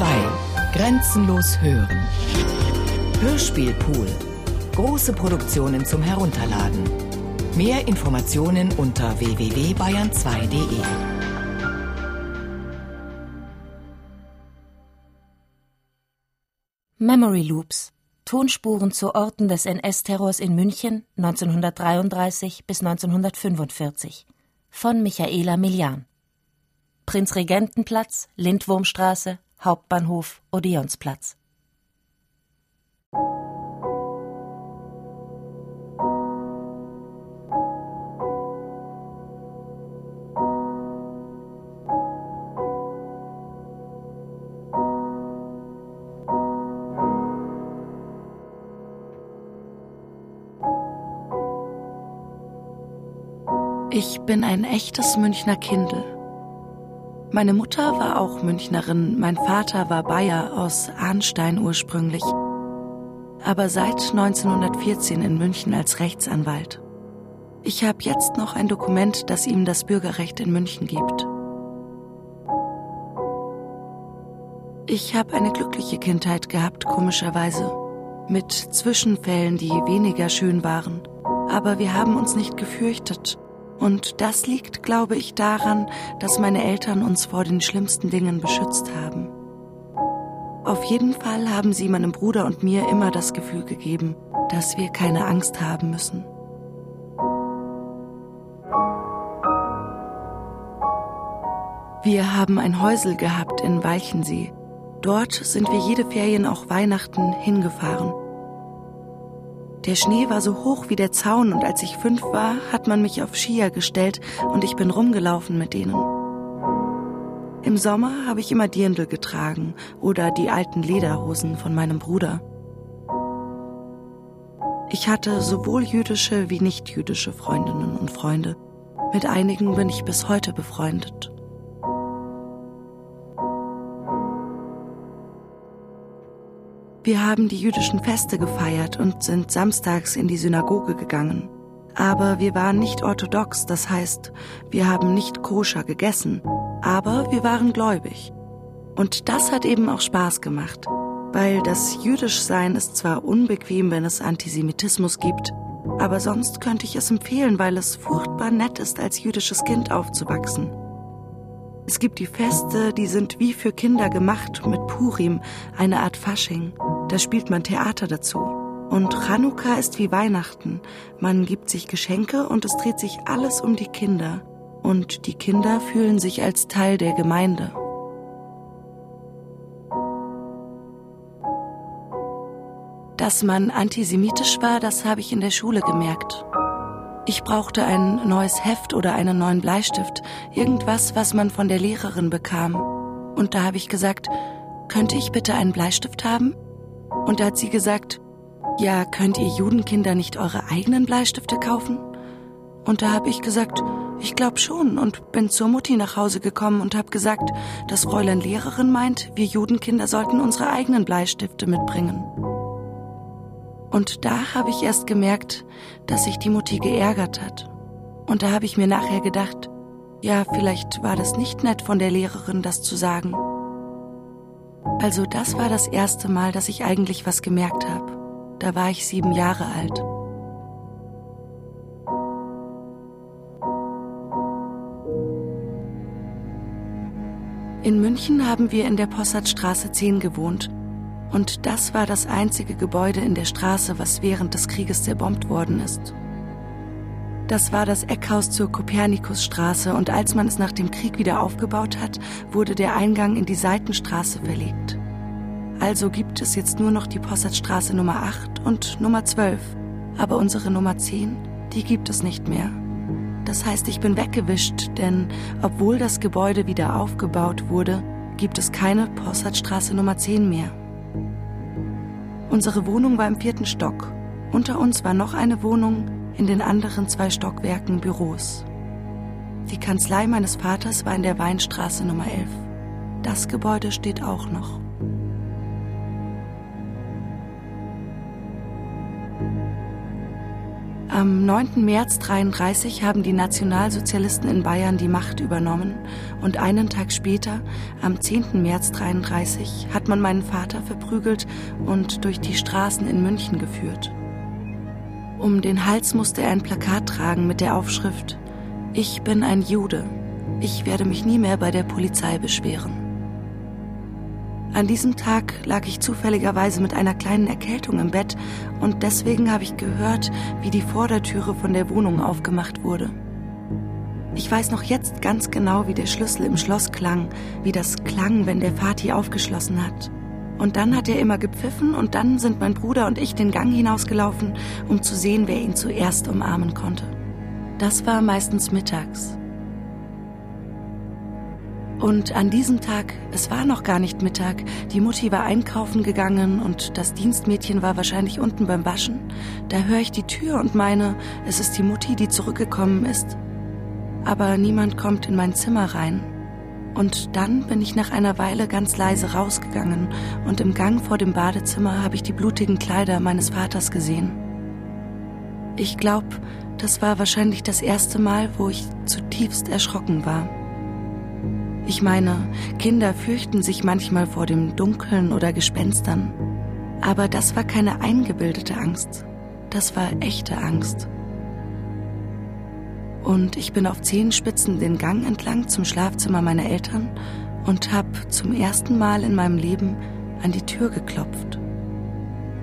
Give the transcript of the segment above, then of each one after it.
2. Grenzenlos hören. Hörspielpool. Große Produktionen zum Herunterladen. Mehr Informationen unter www.bayern2.de. Memory Loops. Tonspuren zu Orten des NS-Terrors in München 1933 bis 1945 von Michaela Milian. Prinzregentenplatz, Lindwurmstraße, Hauptbahnhof, Odeonsplatz. Ich bin ein echtes Münchner Kindel. Meine Mutter war auch Münchnerin, mein Vater war Bayer aus Arnstein ursprünglich, aber seit 1914 in München als Rechtsanwalt. Ich habe jetzt noch ein Dokument, das ihm das Bürgerrecht in München gibt. Ich habe eine glückliche Kindheit gehabt, komischerweise, mit Zwischenfällen, die weniger schön waren, aber wir haben uns nicht gefürchtet und das liegt, glaube ich, daran, dass meine Eltern uns vor den schlimmsten Dingen beschützt haben. Auf jeden Fall haben sie meinem Bruder und mir immer das Gefühl gegeben, dass wir keine Angst haben müssen. Wir haben ein Häusel gehabt in Walchensee. Dort sind wir jede Ferien auch Weihnachten hingefahren. Der Schnee war so hoch wie der Zaun und als ich fünf war, hat man mich auf Skier gestellt und ich bin rumgelaufen mit denen. Im Sommer habe ich immer Dirndl getragen oder die alten Lederhosen von meinem Bruder. Ich hatte sowohl jüdische wie nichtjüdische Freundinnen und Freunde. Mit einigen bin ich bis heute befreundet. Wir haben die jüdischen Feste gefeiert und sind samstags in die Synagoge gegangen. Aber wir waren nicht orthodox, das heißt, wir haben nicht koscher gegessen, aber wir waren gläubig. Und das hat eben auch Spaß gemacht, weil das Jüdischsein ist zwar unbequem, wenn es Antisemitismus gibt, aber sonst könnte ich es empfehlen, weil es furchtbar nett ist, als jüdisches Kind aufzuwachsen. Es gibt die Feste, die sind wie für Kinder gemacht mit Purim, eine Art Fasching. Da spielt man Theater dazu. Und Chanukka ist wie Weihnachten. Man gibt sich Geschenke und es dreht sich alles um die Kinder. Und die Kinder fühlen sich als Teil der Gemeinde. Dass man antisemitisch war, das habe ich in der Schule gemerkt. Ich brauchte ein neues Heft oder einen neuen Bleistift, irgendwas, was man von der Lehrerin bekam. Und da habe ich gesagt, könnte ich bitte einen Bleistift haben? Und da hat sie gesagt, ja, könnt ihr Judenkinder nicht eure eigenen Bleistifte kaufen? Und da habe ich gesagt, ich glaube schon und bin zur Mutti nach Hause gekommen und habe gesagt, dass Fräulein Lehrerin meint, wir Judenkinder sollten unsere eigenen Bleistifte mitbringen. Und da habe ich erst gemerkt, dass sich die Mutti geärgert hat. Und da habe ich mir nachher gedacht, ja, vielleicht war das nicht nett von der Lehrerin, das zu sagen. Also das war das erste Mal, dass ich eigentlich was gemerkt habe. Da war ich sieben Jahre alt. In München haben wir in der Possertstraße 10 gewohnt und das war das einzige Gebäude in der Straße, was während des Krieges zerbombt worden ist. Das war das Eckhaus zur Kopernikusstraße und als man es nach dem Krieg wieder aufgebaut hat, wurde der Eingang in die Seitenstraße verlegt. Also gibt es jetzt nur noch die Possertstraße Nummer 8 und Nummer 12. Aber unsere Nummer 10, die gibt es nicht mehr. Das heißt, ich bin weggewischt, denn obwohl das Gebäude wieder aufgebaut wurde, gibt es keine Possertstraße Nummer 10 mehr. Unsere Wohnung war im vierten Stock. Unter uns war noch eine Wohnung, in den anderen zwei Stockwerken Büros. Die Kanzlei meines Vaters war in der Weinstraße Nummer 11. Das Gebäude steht auch noch. Am 9. März 1933 haben die Nationalsozialisten in Bayern die Macht übernommen und einen Tag später, am 10. März 1933, hat man meinen Vater verprügelt und durch die Straßen in München geführt. Um den Hals musste er ein Plakat tragen mit der Aufschrift Ich bin ein Jude. Ich werde mich nie mehr bei der Polizei beschweren. An diesem Tag lag ich zufälligerweise mit einer kleinen Erkältung im Bett und deswegen habe ich gehört, wie die Vordertüre von der Wohnung aufgemacht wurde. Ich weiß noch jetzt ganz genau, wie der Schlüssel im Schloss klang, wie das klang, wenn der Vati aufgeschlossen hat. Und dann hat er immer gepfiffen und dann sind mein Bruder und ich den Gang hinausgelaufen, um zu sehen, wer ihn zuerst umarmen konnte. Das war meistens mittags. Und an diesem Tag, es war noch gar nicht Mittag, die Mutti war einkaufen gegangen und das Dienstmädchen war wahrscheinlich unten beim Waschen. Da höre ich die Tür und meine, es ist die Mutti, die zurückgekommen ist. Aber niemand kommt in mein Zimmer rein. Und dann bin ich nach einer Weile ganz leise rausgegangen und im Gang vor dem Badezimmer habe ich die blutigen Kleider meines Vaters gesehen. Ich glaube, das war wahrscheinlich das erste Mal, wo ich zutiefst erschrocken war. Ich meine, Kinder fürchten sich manchmal vor dem Dunkeln oder Gespenstern. Aber das war keine eingebildete Angst. Das war echte Angst. Und ich bin auf Zehenspitzen den Gang entlang zum Schlafzimmer meiner Eltern und habe zum ersten Mal in meinem Leben an die Tür geklopft.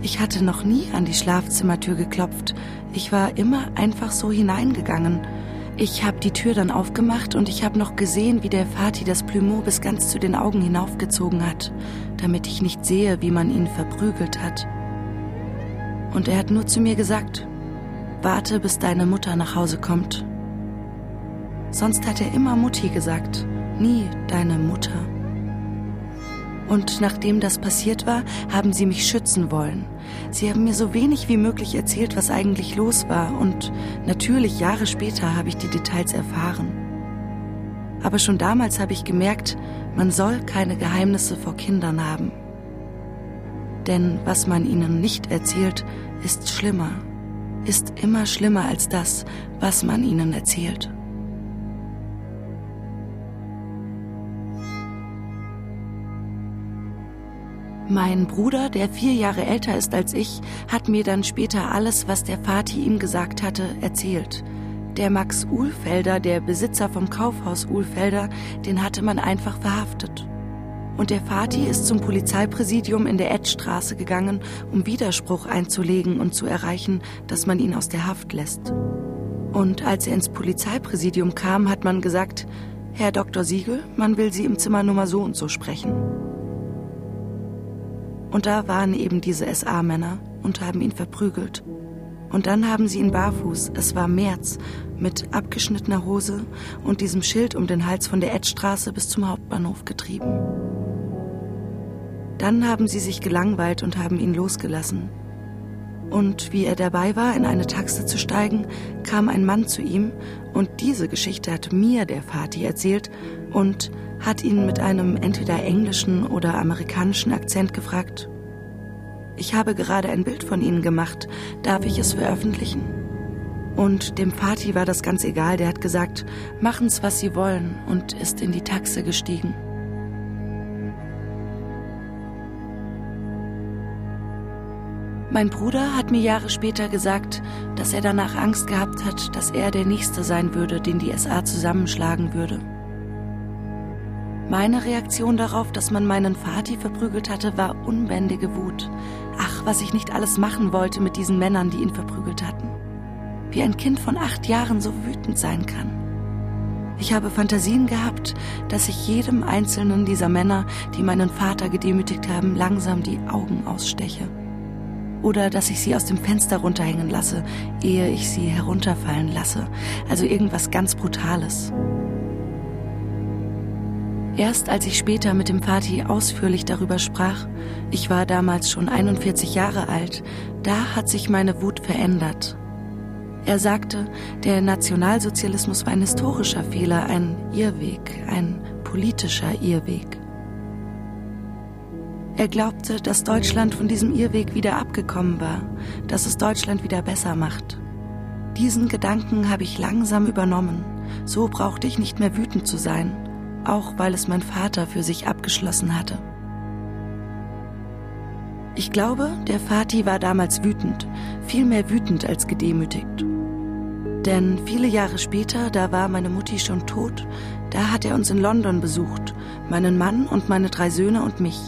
Ich hatte noch nie an die Schlafzimmertür geklopft. Ich war immer einfach so hineingegangen ich habe die Tür dann aufgemacht und ich habe noch gesehen, wie der Vati das Plumeau bis ganz zu den Augen hinaufgezogen hat, damit ich nicht sehe, wie man ihn verprügelt hat. Und er hat nur zu mir gesagt, warte, bis deine Mutter nach Hause kommt. Sonst hat er immer Mutti gesagt, nie deine Mutter. Und nachdem das passiert war, haben sie mich schützen wollen. Sie haben mir so wenig wie möglich erzählt, was eigentlich los war. Und natürlich Jahre später habe ich die Details erfahren. Aber schon damals habe ich gemerkt, man soll keine Geheimnisse vor Kindern haben. Denn was man ihnen nicht erzählt, ist schlimmer, ist immer schlimmer als das, was man ihnen erzählt. Mein Bruder, der vier Jahre älter ist als ich, hat mir dann später alles, was der Vati ihm gesagt hatte, erzählt. Der Max Uhlfelder, der Besitzer vom Kaufhaus Uhlfelder, den hatte man einfach verhaftet. Und der Vati ist zum Polizeipräsidium in der Edstraße gegangen, um Widerspruch einzulegen und zu erreichen, dass man ihn aus der Haft lässt. Und als er ins Polizeipräsidium kam, hat man gesagt, Herr Dr. Siegel, man will Sie im Zimmer Nummer so und so sprechen. Und da waren eben diese SA-Männer und haben ihn verprügelt. Und dann haben sie ihn barfuß, es war März, mit abgeschnittener Hose und diesem Schild um den Hals von der Edstraße bis zum Hauptbahnhof getrieben. Dann haben sie sich gelangweilt und haben ihn losgelassen. Und wie er dabei war, in eine Taxe zu steigen, kam ein Mann zu ihm und diese Geschichte hat mir der Vati erzählt und hat ihn mit einem entweder englischen oder amerikanischen Akzent gefragt, ich habe gerade ein Bild von Ihnen gemacht, darf ich es veröffentlichen? Und dem Vati war das ganz egal, der hat gesagt, machen's, was Sie wollen und ist in die Taxe gestiegen. Mein Bruder hat mir Jahre später gesagt, dass er danach Angst gehabt hat, dass er der Nächste sein würde, den die SA zusammenschlagen würde. Meine Reaktion darauf, dass man meinen Vati verprügelt hatte, war unbändige Wut. Ach, was ich nicht alles machen wollte mit diesen Männern, die ihn verprügelt hatten. Wie ein Kind von acht Jahren so wütend sein kann. Ich habe Fantasien gehabt, dass ich jedem einzelnen dieser Männer, die meinen Vater gedemütigt haben, langsam die Augen aussteche. Oder dass ich sie aus dem Fenster runterhängen lasse, ehe ich sie herunterfallen lasse. Also irgendwas ganz Brutales. Erst als ich später mit dem Vati ausführlich darüber sprach, ich war damals schon 41 Jahre alt, da hat sich meine Wut verändert. Er sagte, der Nationalsozialismus war ein historischer Fehler, ein Irrweg, ein politischer Irrweg. Er glaubte, dass Deutschland von diesem Irrweg wieder abgekommen war, dass es Deutschland wieder besser macht. Diesen Gedanken habe ich langsam übernommen. So brauchte ich nicht mehr wütend zu sein, auch weil es mein Vater für sich abgeschlossen hatte. Ich glaube, der Vati war damals wütend, viel mehr wütend als gedemütigt. Denn viele Jahre später, da war meine Mutti schon tot, da hat er uns in London besucht, meinen Mann und meine drei Söhne und mich.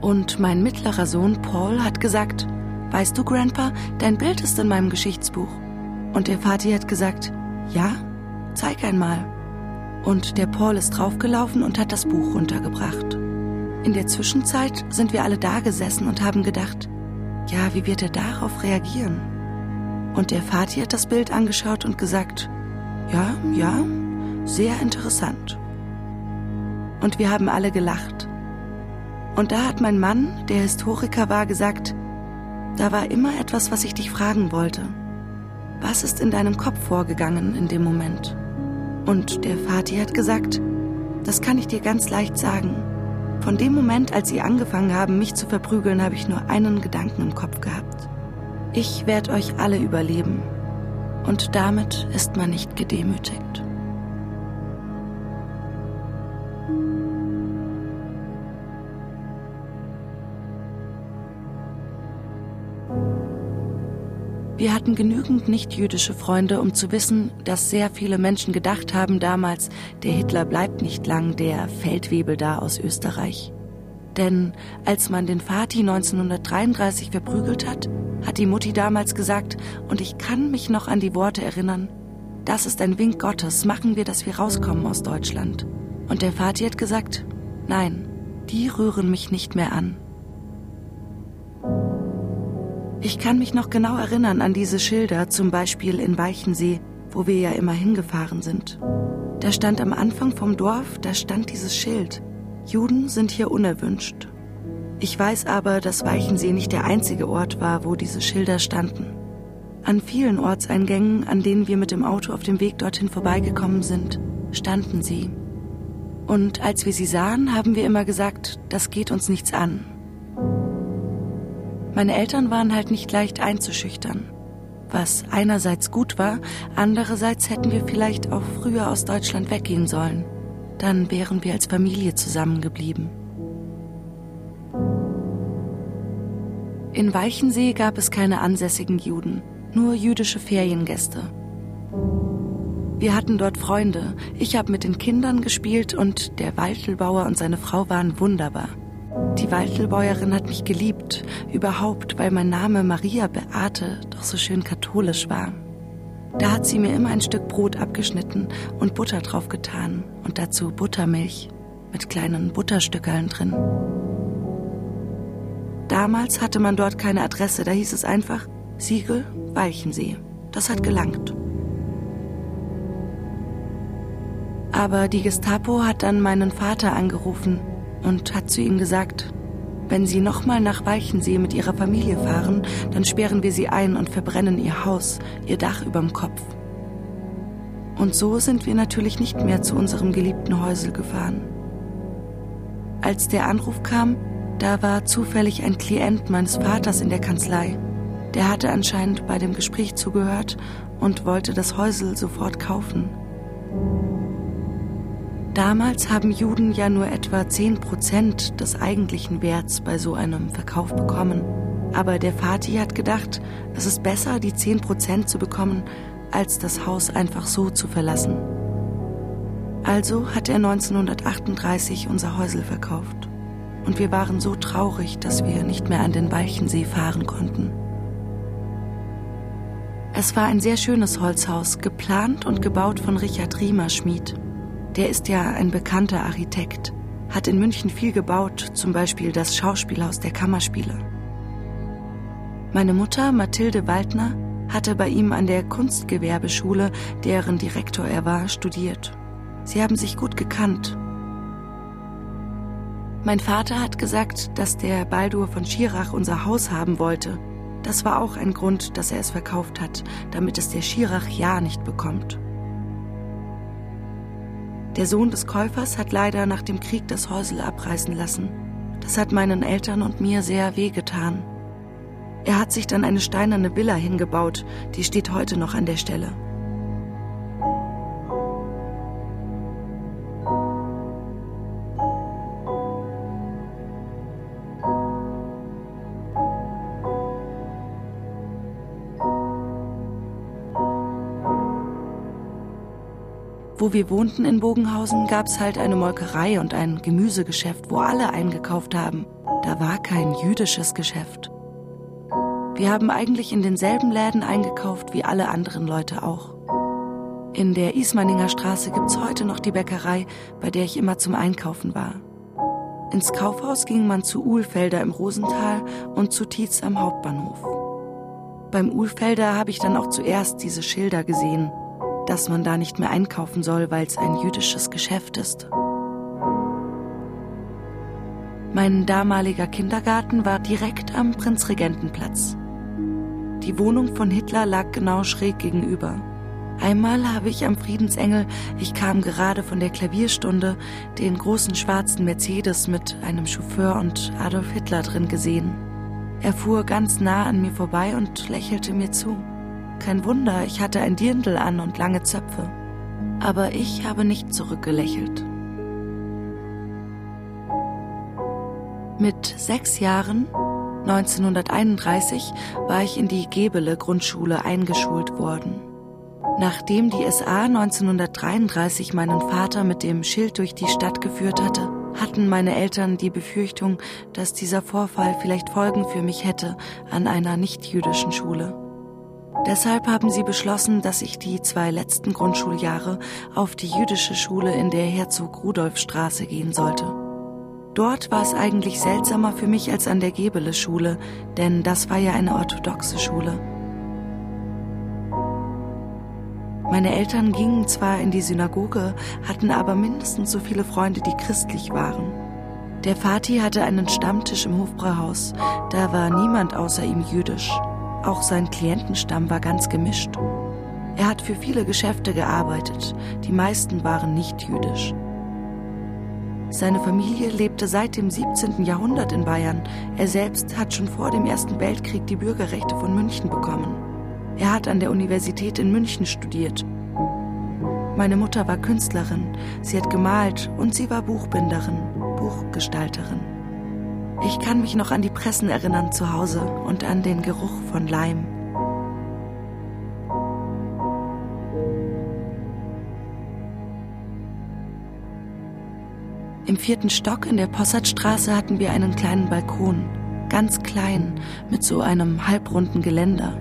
Und mein mittlerer Sohn Paul hat gesagt, Weißt du, Grandpa, dein Bild ist in meinem Geschichtsbuch. Und der Vati hat gesagt, ja, zeig einmal. Und der Paul ist draufgelaufen und hat das Buch runtergebracht. In der Zwischenzeit sind wir alle da gesessen und haben gedacht, ja, wie wird er darauf reagieren? Und der Vati hat das Bild angeschaut und gesagt, ja, ja, sehr interessant. Und wir haben alle gelacht. Und da hat mein Mann, der Historiker war, gesagt, da war immer etwas, was ich dich fragen wollte. Was ist in deinem Kopf vorgegangen in dem Moment? Und der Vati hat gesagt, das kann ich dir ganz leicht sagen. Von dem Moment, als sie angefangen haben, mich zu verprügeln, habe ich nur einen Gedanken im Kopf gehabt. Ich werde euch alle überleben. Und damit ist man nicht gedemütigt. Wir hatten genügend nichtjüdische Freunde, um zu wissen, dass sehr viele Menschen gedacht haben damals, der Hitler bleibt nicht lang, der Feldwebel da aus Österreich. Denn als man den Vati 1933 verprügelt hat, hat die Mutti damals gesagt, und ich kann mich noch an die Worte erinnern, das ist ein Wink Gottes, machen wir, dass wir rauskommen aus Deutschland. Und der Vati hat gesagt, nein, die rühren mich nicht mehr an. Ich kann mich noch genau erinnern an diese Schilder, zum Beispiel in Weichensee, wo wir ja immer hingefahren sind. Da stand am Anfang vom Dorf, da stand dieses Schild. Juden sind hier unerwünscht. Ich weiß aber, dass Weichensee nicht der einzige Ort war, wo diese Schilder standen. An vielen Ortseingängen, an denen wir mit dem Auto auf dem Weg dorthin vorbeigekommen sind, standen sie. Und als wir sie sahen, haben wir immer gesagt, das geht uns nichts an. Meine Eltern waren halt nicht leicht einzuschüchtern. Was einerseits gut war, andererseits hätten wir vielleicht auch früher aus Deutschland weggehen sollen. Dann wären wir als Familie zusammengeblieben. In Weichensee gab es keine ansässigen Juden, nur jüdische Feriengäste. Wir hatten dort Freunde, ich habe mit den Kindern gespielt und der Waltelbauer und seine Frau waren wunderbar. Die Waltelbäuerin hat mich geliebt, überhaupt, weil mein Name Maria Beate doch so schön katholisch war. Da hat sie mir immer ein Stück Brot abgeschnitten und Butter drauf getan und dazu Buttermilch mit kleinen Butterstückeln drin. Damals hatte man dort keine Adresse, da hieß es einfach Siegel Weichensee. Das hat gelangt. Aber die Gestapo hat dann meinen Vater angerufen und hat zu ihm gesagt, wenn Sie nochmal nach Weichensee mit Ihrer Familie fahren, dann sperren wir Sie ein und verbrennen Ihr Haus, Ihr Dach überm Kopf. Und so sind wir natürlich nicht mehr zu unserem geliebten Häusel gefahren. Als der Anruf kam, da war zufällig ein Klient meines Vaters in der Kanzlei. Der hatte anscheinend bei dem Gespräch zugehört und wollte das Häusel sofort kaufen. Damals haben Juden ja nur etwa 10 Prozent des eigentlichen Werts bei so einem Verkauf bekommen. Aber der Vati hat gedacht, es ist besser, die 10 Prozent zu bekommen, als das Haus einfach so zu verlassen. Also hat er 1938 unser Häusel verkauft. Und wir waren so traurig, dass wir nicht mehr an den Walchensee fahren konnten. Es war ein sehr schönes Holzhaus, geplant und gebaut von Richard Riemer Schmied. Der ist ja ein bekannter Architekt, hat in München viel gebaut, zum Beispiel das Schauspielhaus der Kammerspiele. Meine Mutter, Mathilde Waldner, hatte bei ihm an der Kunstgewerbeschule, deren Direktor er war, studiert. Sie haben sich gut gekannt. Mein Vater hat gesagt, dass der Baldur von Schirach unser Haus haben wollte. Das war auch ein Grund, dass er es verkauft hat, damit es der Schirach ja nicht bekommt. Der Sohn des Käufers hat leider nach dem Krieg das Häusel abreißen lassen. Das hat meinen Eltern und mir sehr wehgetan. Er hat sich dann eine steinerne Villa hingebaut, die steht heute noch an der Stelle. Wo wir wohnten in Bogenhausen, gab es halt eine Molkerei und ein Gemüsegeschäft, wo alle eingekauft haben. Da war kein jüdisches Geschäft. Wir haben eigentlich in denselben Läden eingekauft wie alle anderen Leute auch. In der Ismaninger Straße gibt's heute noch die Bäckerei, bei der ich immer zum Einkaufen war. Ins Kaufhaus ging man zu Uhlfelder im Rosental und zu Tietz am Hauptbahnhof. Beim Uhlfelder habe ich dann auch zuerst diese Schilder gesehen, dass man da nicht mehr einkaufen soll, weil es ein jüdisches Geschäft ist. Mein damaliger Kindergarten war direkt am Prinzregentenplatz. Die Wohnung von Hitler lag genau schräg gegenüber. Einmal habe ich am Friedensengel, ich kam gerade von der Klavierstunde, den großen schwarzen Mercedes mit einem Chauffeur und Adolf Hitler drin gesehen. Er fuhr ganz nah an mir vorbei und lächelte mir zu. Kein Wunder, ich hatte ein Dirndl an und lange Zöpfe. Aber ich habe nicht zurückgelächelt. Mit sechs Jahren, 1931, war ich in die Gebele Grundschule eingeschult worden. Nachdem die SA 1933 meinen Vater mit dem Schild durch die Stadt geführt hatte, hatten meine Eltern die Befürchtung, dass dieser Vorfall vielleicht Folgen für mich hätte an einer nichtjüdischen Schule. Deshalb haben sie beschlossen, dass ich die zwei letzten Grundschuljahre auf die jüdische Schule in der Herzog Rudolf Straße gehen sollte. Dort war es eigentlich seltsamer für mich als an der Gebele Schule, denn das war ja eine orthodoxe Schule. Meine Eltern gingen zwar in die Synagoge, hatten aber mindestens so viele Freunde, die christlich waren. Der Vati hatte einen Stammtisch im Hofbrauhaus, da war niemand außer ihm jüdisch. Auch sein Klientenstamm war ganz gemischt. Er hat für viele Geschäfte gearbeitet, die meisten waren nicht jüdisch. Seine Familie lebte seit dem 17. Jahrhundert in Bayern. Er selbst hat schon vor dem Ersten Weltkrieg die Bürgerrechte von München bekommen. Er hat an der Universität in München studiert. Meine Mutter war Künstlerin, sie hat gemalt und sie war Buchbinderin, Buchgestalterin. Ich kann mich noch an die Pressen erinnern zu Hause und an den Geruch von Leim. Im vierten Stock in der Possertstraße hatten wir einen kleinen Balkon, ganz klein, mit so einem halbrunden Geländer.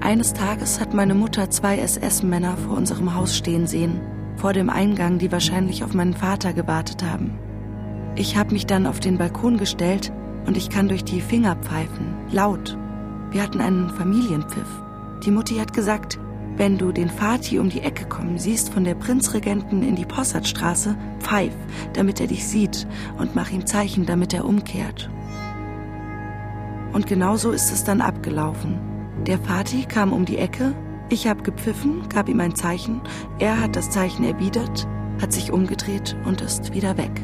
Eines Tages hat meine Mutter zwei SS-Männer vor unserem Haus stehen sehen, vor dem Eingang, die wahrscheinlich auf meinen Vater gewartet haben. Ich habe mich dann auf den Balkon gestellt und ich kann durch die Finger pfeifen, laut. Wir hatten einen Familienpfiff. Die Mutti hat gesagt, wenn du den Vati um die Ecke kommen siehst von der Prinzregenten in die Possardstraße, pfeif, damit er dich sieht und mach ihm Zeichen, damit er umkehrt. Und genau so ist es dann abgelaufen. Der Vati kam um die Ecke, ich habe gepfiffen, gab ihm ein Zeichen, er hat das Zeichen erwidert, hat sich umgedreht und ist wieder weg.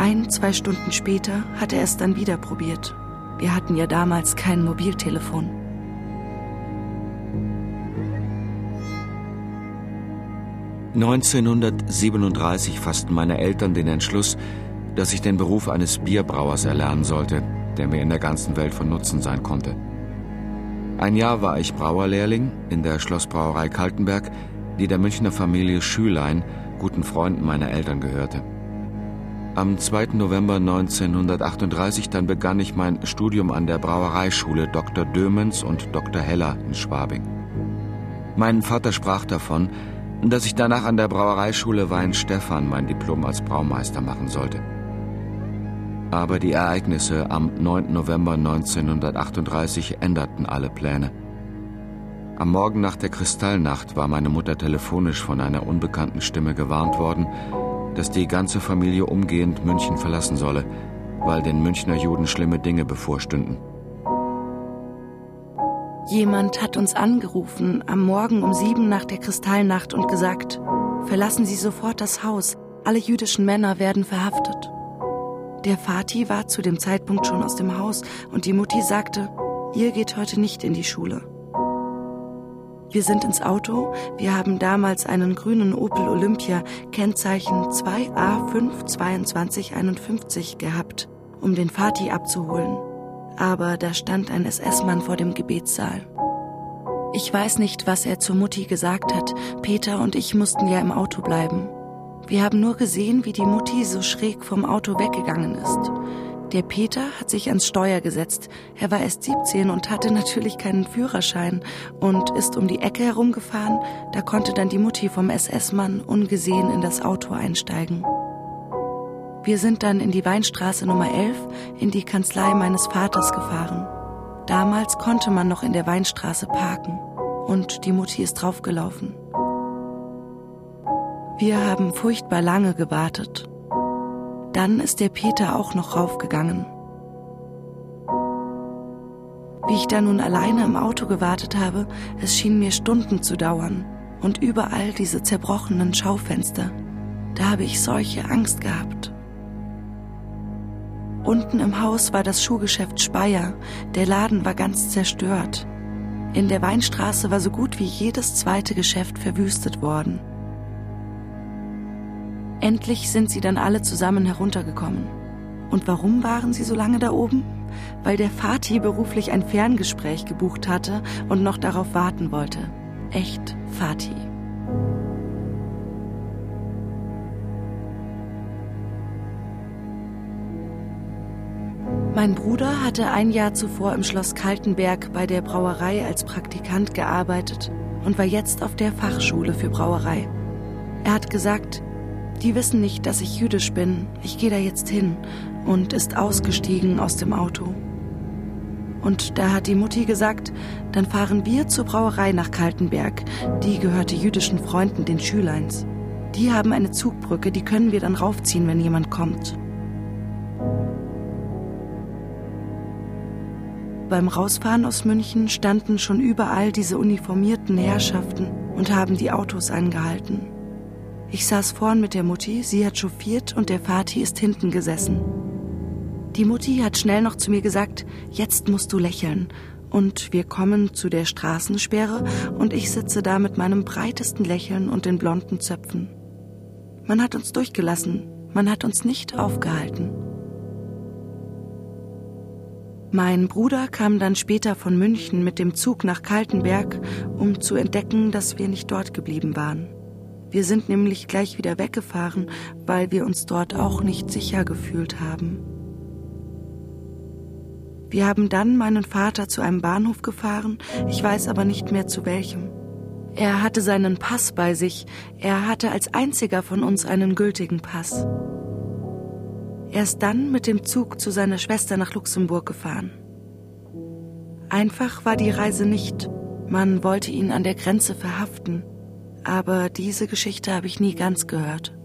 Ein, zwei Stunden später hat er es dann wieder probiert. Wir hatten ja damals kein Mobiltelefon. ...1937 fassten meine Eltern den Entschluss, dass ich den Beruf eines Bierbrauers erlernen sollte, der mir in der ganzen Welt von Nutzen sein konnte. Ein Jahr war ich Brauerlehrling in der Schlossbrauerei Kaltenberg, die der Münchner Familie Schülein, guten Freunden meiner Eltern, gehörte. Am 2. November 1938 dann begann ich mein Studium an der Brauereischule Dr. Dömens und Dr. Heller in Schwabing. Mein Vater sprach davon, dass ich danach an der Brauereischule Weinstefan mein Diplom als Braumeister machen sollte. Aber die Ereignisse am 9. November 1938 änderten alle Pläne. Am Morgen nach der Kristallnacht war meine Mutter telefonisch von einer unbekannten Stimme gewarnt worden, dass die ganze Familie umgehend München verlassen solle, weil den Münchner Juden schlimme Dinge bevorstünden. Jemand hat uns angerufen am Morgen um sieben nach der Kristallnacht und gesagt, verlassen Sie sofort das Haus, alle jüdischen Männer werden verhaftet. Der Vati war zu dem Zeitpunkt schon aus dem Haus und die Mutti sagte, ihr geht heute nicht in die Schule. Wir sind ins Auto. Wir haben damals einen grünen Opel Olympia Kennzeichen 2A52251 gehabt, um den Vati abzuholen. Aber da stand ein SS-Mann vor dem Gebetssaal. Ich weiß nicht, was er zur Mutti gesagt hat. Peter und ich mussten ja im Auto bleiben. Wir haben nur gesehen, wie die Mutti so schräg vom Auto weggegangen ist. Der Peter hat sich ans Steuer gesetzt. Er war erst 17 und hatte natürlich keinen Führerschein und ist um die Ecke herumgefahren. Da konnte dann die Mutti vom SS-Mann ungesehen in das Auto einsteigen. Wir sind dann in die Weinstraße Nummer 11 in die Kanzlei meines Vaters gefahren. Damals konnte man noch in der Weinstraße parken und die Mutti ist draufgelaufen. Wir haben furchtbar lange gewartet dann ist der Peter auch noch raufgegangen. Wie ich da nun alleine im Auto gewartet habe, es schien mir Stunden zu dauern und überall diese zerbrochenen Schaufenster. Da habe ich solche Angst gehabt. Unten im Haus war das Schuhgeschäft Speyer, der Laden war ganz zerstört. In der Weinstraße war so gut wie jedes zweite Geschäft verwüstet worden. Endlich sind sie dann alle zusammen heruntergekommen. Und warum waren sie so lange da oben? Weil der Fatih beruflich ein Ferngespräch gebucht hatte und noch darauf warten wollte. Echt Fatih. Mein Bruder hatte ein Jahr zuvor im Schloss Kaltenberg bei der Brauerei als Praktikant gearbeitet und war jetzt auf der Fachschule für Brauerei. Er hat gesagt, die wissen nicht, dass ich jüdisch bin. Ich gehe da jetzt hin und ist ausgestiegen aus dem Auto. Und da hat die Mutti gesagt, dann fahren wir zur Brauerei nach Kaltenberg. Die gehörte jüdischen Freunden, den Schüleins. Die haben eine Zugbrücke, die können wir dann raufziehen, wenn jemand kommt. Beim Rausfahren aus München standen schon überall diese uniformierten Herrschaften und haben die Autos angehalten. Ich saß vorn mit der Mutti, sie hat chauffiert und der Vati ist hinten gesessen. Die Mutti hat schnell noch zu mir gesagt, jetzt musst du lächeln. Und wir kommen zu der Straßensperre und ich sitze da mit meinem breitesten Lächeln und den blonden Zöpfen. Man hat uns durchgelassen, man hat uns nicht aufgehalten. Mein Bruder kam dann später von München mit dem Zug nach Kaltenberg, um zu entdecken, dass wir nicht dort geblieben waren. Wir sind nämlich gleich wieder weggefahren, weil wir uns dort auch nicht sicher gefühlt haben. Wir haben dann meinen Vater zu einem Bahnhof gefahren, ich weiß aber nicht mehr zu welchem. Er hatte seinen Pass bei sich, er hatte als einziger von uns einen gültigen Pass. Er ist dann mit dem Zug zu seiner Schwester nach Luxemburg gefahren. Einfach war die Reise nicht. Man wollte ihn an der Grenze verhaften aber diese Geschichte habe ich nie ganz gehört.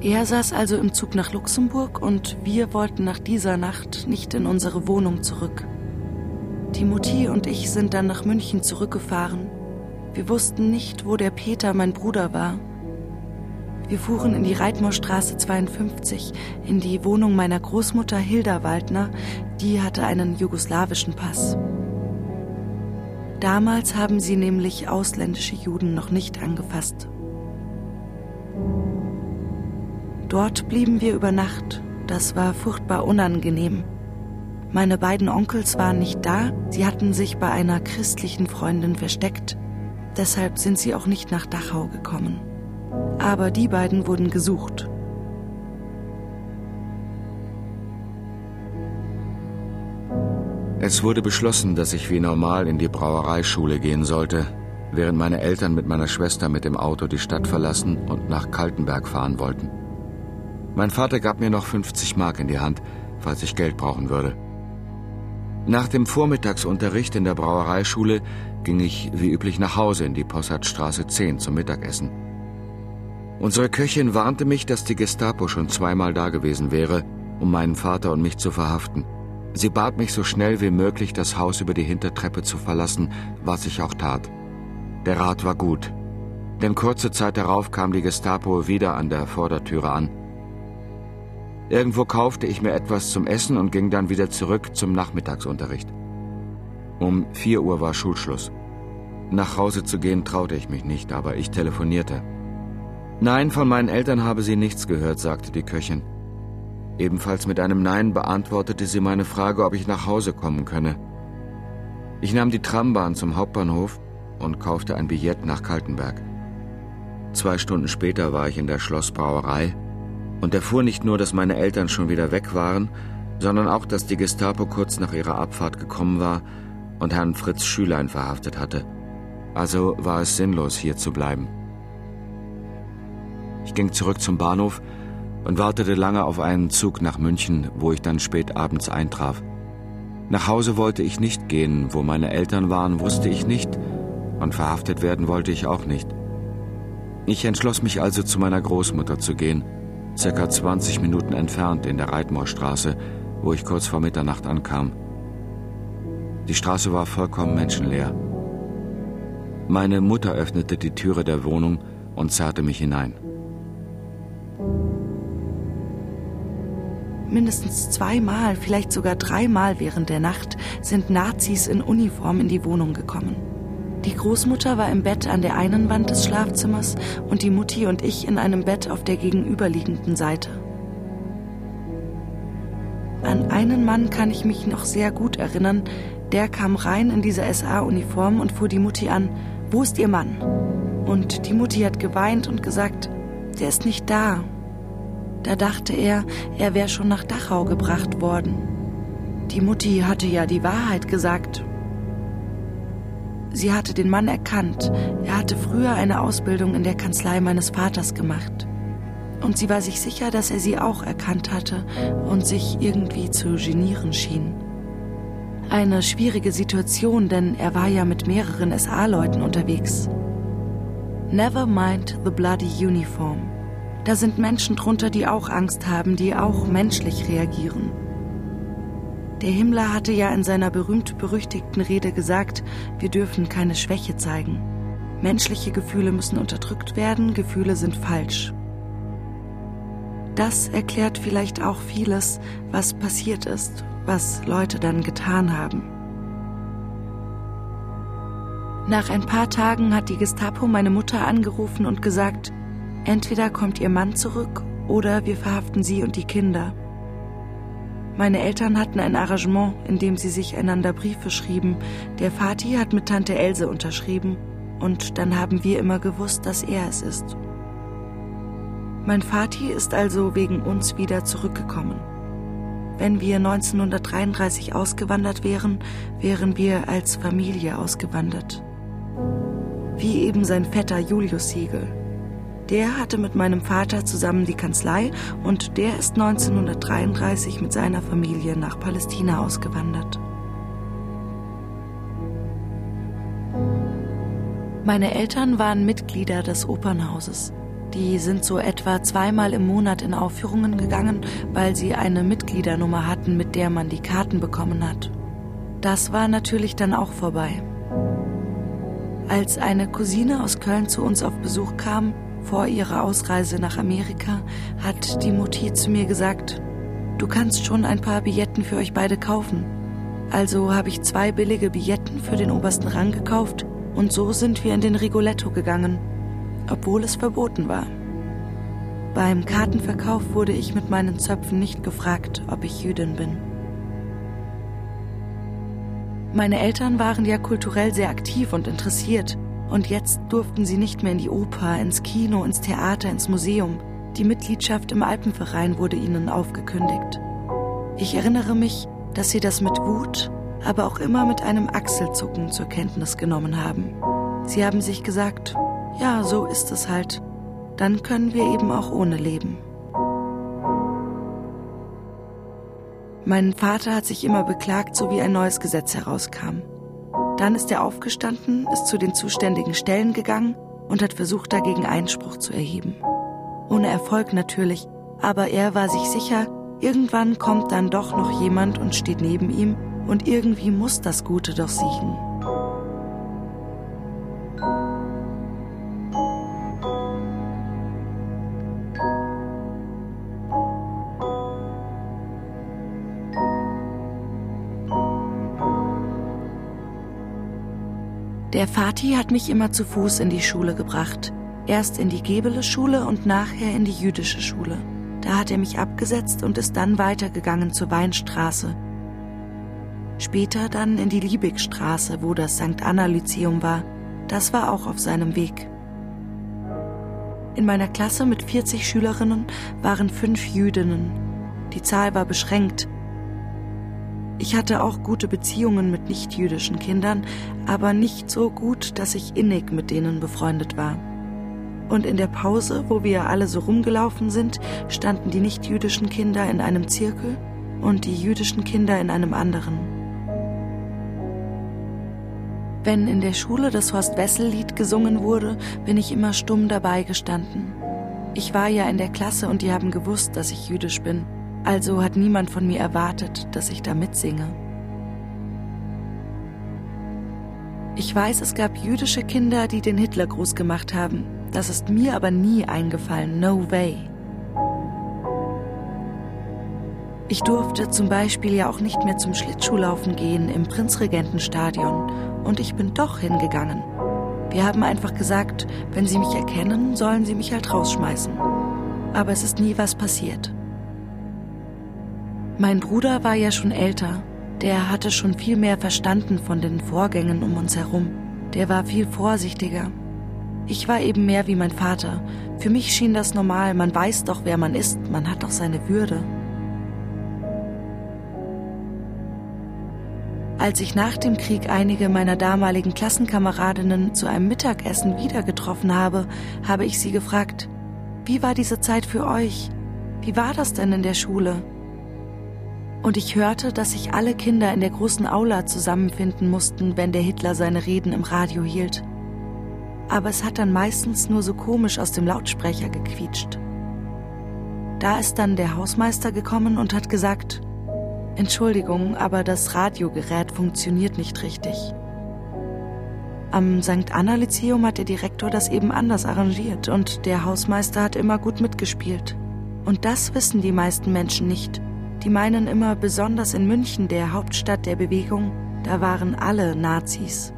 Er saß also im Zug nach Luxemburg und wir wollten nach dieser Nacht nicht in unsere Wohnung zurück. Mutti und ich sind dann nach München zurückgefahren. Wir wussten nicht, wo der Peter, mein Bruder, war. Wir fuhren in die Reitmoorstraße 52, in die Wohnung meiner Großmutter Hilda Waldner, die hatte einen jugoslawischen Pass. Damals haben sie nämlich ausländische Juden noch nicht angefasst. Dort blieben wir über Nacht. Das war furchtbar unangenehm. Meine beiden Onkels waren nicht da, sie hatten sich bei einer christlichen Freundin versteckt. Deshalb sind sie auch nicht nach Dachau gekommen. Aber die beiden wurden gesucht. Es wurde beschlossen, dass ich wie normal in die Brauereischule gehen sollte, während meine Eltern mit meiner Schwester mit dem Auto die Stadt verlassen und nach Kaltenberg fahren wollten. Mein Vater gab mir noch 50 Mark in die Hand, falls ich Geld brauchen würde. Nach dem Vormittagsunterricht in der Brauereischule ging ich wie üblich nach Hause in die Possardstraße 10 zum Mittagessen. Unsere Köchin warnte mich, dass die Gestapo schon zweimal da gewesen wäre, um meinen Vater und mich zu verhaften. Sie bat mich so schnell wie möglich, das Haus über die Hintertreppe zu verlassen, was ich auch tat. Der Rat war gut. Denn kurze Zeit darauf kam die Gestapo wieder an der Vordertüre an. Irgendwo kaufte ich mir etwas zum Essen und ging dann wieder zurück zum Nachmittagsunterricht. Um vier Uhr war Schulschluss. Nach Hause zu gehen traute ich mich nicht, aber ich telefonierte. Nein, von meinen Eltern habe sie nichts gehört, sagte die Köchin. Ebenfalls mit einem Nein beantwortete sie meine Frage, ob ich nach Hause kommen könne. Ich nahm die Trambahn zum Hauptbahnhof und kaufte ein Billett nach Kaltenberg. Zwei Stunden später war ich in der Schlossbrauerei und erfuhr nicht nur, dass meine Eltern schon wieder weg waren, sondern auch, dass die Gestapo kurz nach ihrer Abfahrt gekommen war und Herrn Fritz Schülein verhaftet hatte. Also war es sinnlos, hier zu bleiben. Ich ging zurück zum Bahnhof und wartete lange auf einen Zug nach München, wo ich dann spät abends eintraf. Nach Hause wollte ich nicht gehen, wo meine Eltern waren, wusste ich nicht, und verhaftet werden wollte ich auch nicht. Ich entschloss mich also zu meiner Großmutter zu gehen, circa 20 Minuten entfernt in der Reitmoorstraße, wo ich kurz vor Mitternacht ankam. Die Straße war vollkommen menschenleer. Meine Mutter öffnete die Türe der Wohnung und zerrte mich hinein. Mindestens zweimal, vielleicht sogar dreimal während der Nacht sind Nazis in Uniform in die Wohnung gekommen. Die Großmutter war im Bett an der einen Wand des Schlafzimmers und die Mutti und ich in einem Bett auf der gegenüberliegenden Seite. An einen Mann kann ich mich noch sehr gut erinnern. Der kam rein in diese SA-Uniform und fuhr die Mutti an, wo ist Ihr Mann? Und die Mutti hat geweint und gesagt, der ist nicht da. Da dachte er, er wäre schon nach Dachau gebracht worden. Die Mutti hatte ja die Wahrheit gesagt. Sie hatte den Mann erkannt. Er hatte früher eine Ausbildung in der Kanzlei meines Vaters gemacht. Und sie war sich sicher, dass er sie auch erkannt hatte und sich irgendwie zu genieren schien. Eine schwierige Situation, denn er war ja mit mehreren SA-Leuten unterwegs. Never mind the bloody uniform. Da sind Menschen drunter, die auch Angst haben, die auch menschlich reagieren. Der Himmler hatte ja in seiner berühmt-berüchtigten Rede gesagt, wir dürfen keine Schwäche zeigen. Menschliche Gefühle müssen unterdrückt werden, Gefühle sind falsch. Das erklärt vielleicht auch vieles, was passiert ist was Leute dann getan haben. Nach ein paar Tagen hat die Gestapo meine Mutter angerufen und gesagt, entweder kommt ihr Mann zurück oder wir verhaften sie und die Kinder. Meine Eltern hatten ein Arrangement, in dem sie sich einander Briefe schrieben. Der Vati hat mit Tante Else unterschrieben und dann haben wir immer gewusst, dass er es ist. Mein Vati ist also wegen uns wieder zurückgekommen. Wenn wir 1933 ausgewandert wären, wären wir als Familie ausgewandert. Wie eben sein Vetter Julius Siegel. Der hatte mit meinem Vater zusammen die Kanzlei und der ist 1933 mit seiner Familie nach Palästina ausgewandert. Meine Eltern waren Mitglieder des Opernhauses. Die sind so etwa zweimal im Monat in Aufführungen gegangen, weil sie eine Mitgliedernummer hatten, mit der man die Karten bekommen hat. Das war natürlich dann auch vorbei. Als eine Cousine aus Köln zu uns auf Besuch kam, vor ihrer Ausreise nach Amerika, hat die Mutti zu mir gesagt, du kannst schon ein paar Billetten für euch beide kaufen. Also habe ich zwei billige Billetten für den obersten Rang gekauft und so sind wir in den Rigoletto gegangen obwohl es verboten war. Beim Kartenverkauf wurde ich mit meinen Zöpfen nicht gefragt, ob ich Jüdin bin. Meine Eltern waren ja kulturell sehr aktiv und interessiert, und jetzt durften sie nicht mehr in die Oper, ins Kino, ins Theater, ins Museum. Die Mitgliedschaft im Alpenverein wurde ihnen aufgekündigt. Ich erinnere mich, dass sie das mit Wut, aber auch immer mit einem Achselzucken zur Kenntnis genommen haben. Sie haben sich gesagt, ja, so ist es halt. Dann können wir eben auch ohne leben. Mein Vater hat sich immer beklagt, so wie ein neues Gesetz herauskam. Dann ist er aufgestanden, ist zu den zuständigen Stellen gegangen und hat versucht, dagegen Einspruch zu erheben. Ohne Erfolg natürlich, aber er war sich sicher, irgendwann kommt dann doch noch jemand und steht neben ihm und irgendwie muss das Gute doch siegen. Der Vati hat mich immer zu Fuß in die Schule gebracht. Erst in die Gebele-Schule und nachher in die jüdische Schule. Da hat er mich abgesetzt und ist dann weitergegangen zur Weinstraße. Später dann in die Liebigstraße, wo das St. Anna-Lyzeum war. Das war auch auf seinem Weg. In meiner Klasse mit 40 Schülerinnen waren fünf Jüdinnen. Die Zahl war beschränkt. Ich hatte auch gute Beziehungen mit nichtjüdischen Kindern, aber nicht so gut, dass ich innig mit denen befreundet war. Und in der Pause, wo wir alle so rumgelaufen sind, standen die nichtjüdischen Kinder in einem Zirkel und die jüdischen Kinder in einem anderen. Wenn in der Schule das Horst-Wessel-Lied gesungen wurde, bin ich immer stumm dabei gestanden. Ich war ja in der Klasse und die haben gewusst, dass ich jüdisch bin. Also hat niemand von mir erwartet, dass ich da mitsinge. Ich weiß, es gab jüdische Kinder, die den Hitlergruß gemacht haben. Das ist mir aber nie eingefallen. No way. Ich durfte zum Beispiel ja auch nicht mehr zum Schlittschuhlaufen gehen im Prinzregentenstadion und ich bin doch hingegangen. Wir haben einfach gesagt, wenn Sie mich erkennen, sollen Sie mich halt rausschmeißen. Aber es ist nie was passiert. Mein Bruder war ja schon älter. Der hatte schon viel mehr verstanden von den Vorgängen um uns herum. Der war viel vorsichtiger. Ich war eben mehr wie mein Vater. Für mich schien das normal. Man weiß doch, wer man ist. Man hat doch seine Würde. Als ich nach dem Krieg einige meiner damaligen Klassenkameradinnen zu einem Mittagessen wieder getroffen habe, habe ich sie gefragt, wie war diese Zeit für euch? Wie war das denn in der Schule? Und ich hörte, dass sich alle Kinder in der großen Aula zusammenfinden mussten, wenn der Hitler seine Reden im Radio hielt. Aber es hat dann meistens nur so komisch aus dem Lautsprecher gequietscht. Da ist dann der Hausmeister gekommen und hat gesagt, Entschuldigung, aber das Radiogerät funktioniert nicht richtig. Am St. Anna-Lyzeum hat der Direktor das eben anders arrangiert und der Hausmeister hat immer gut mitgespielt. Und das wissen die meisten Menschen nicht. Die meinen immer, besonders in München, der Hauptstadt der Bewegung, da waren alle Nazis.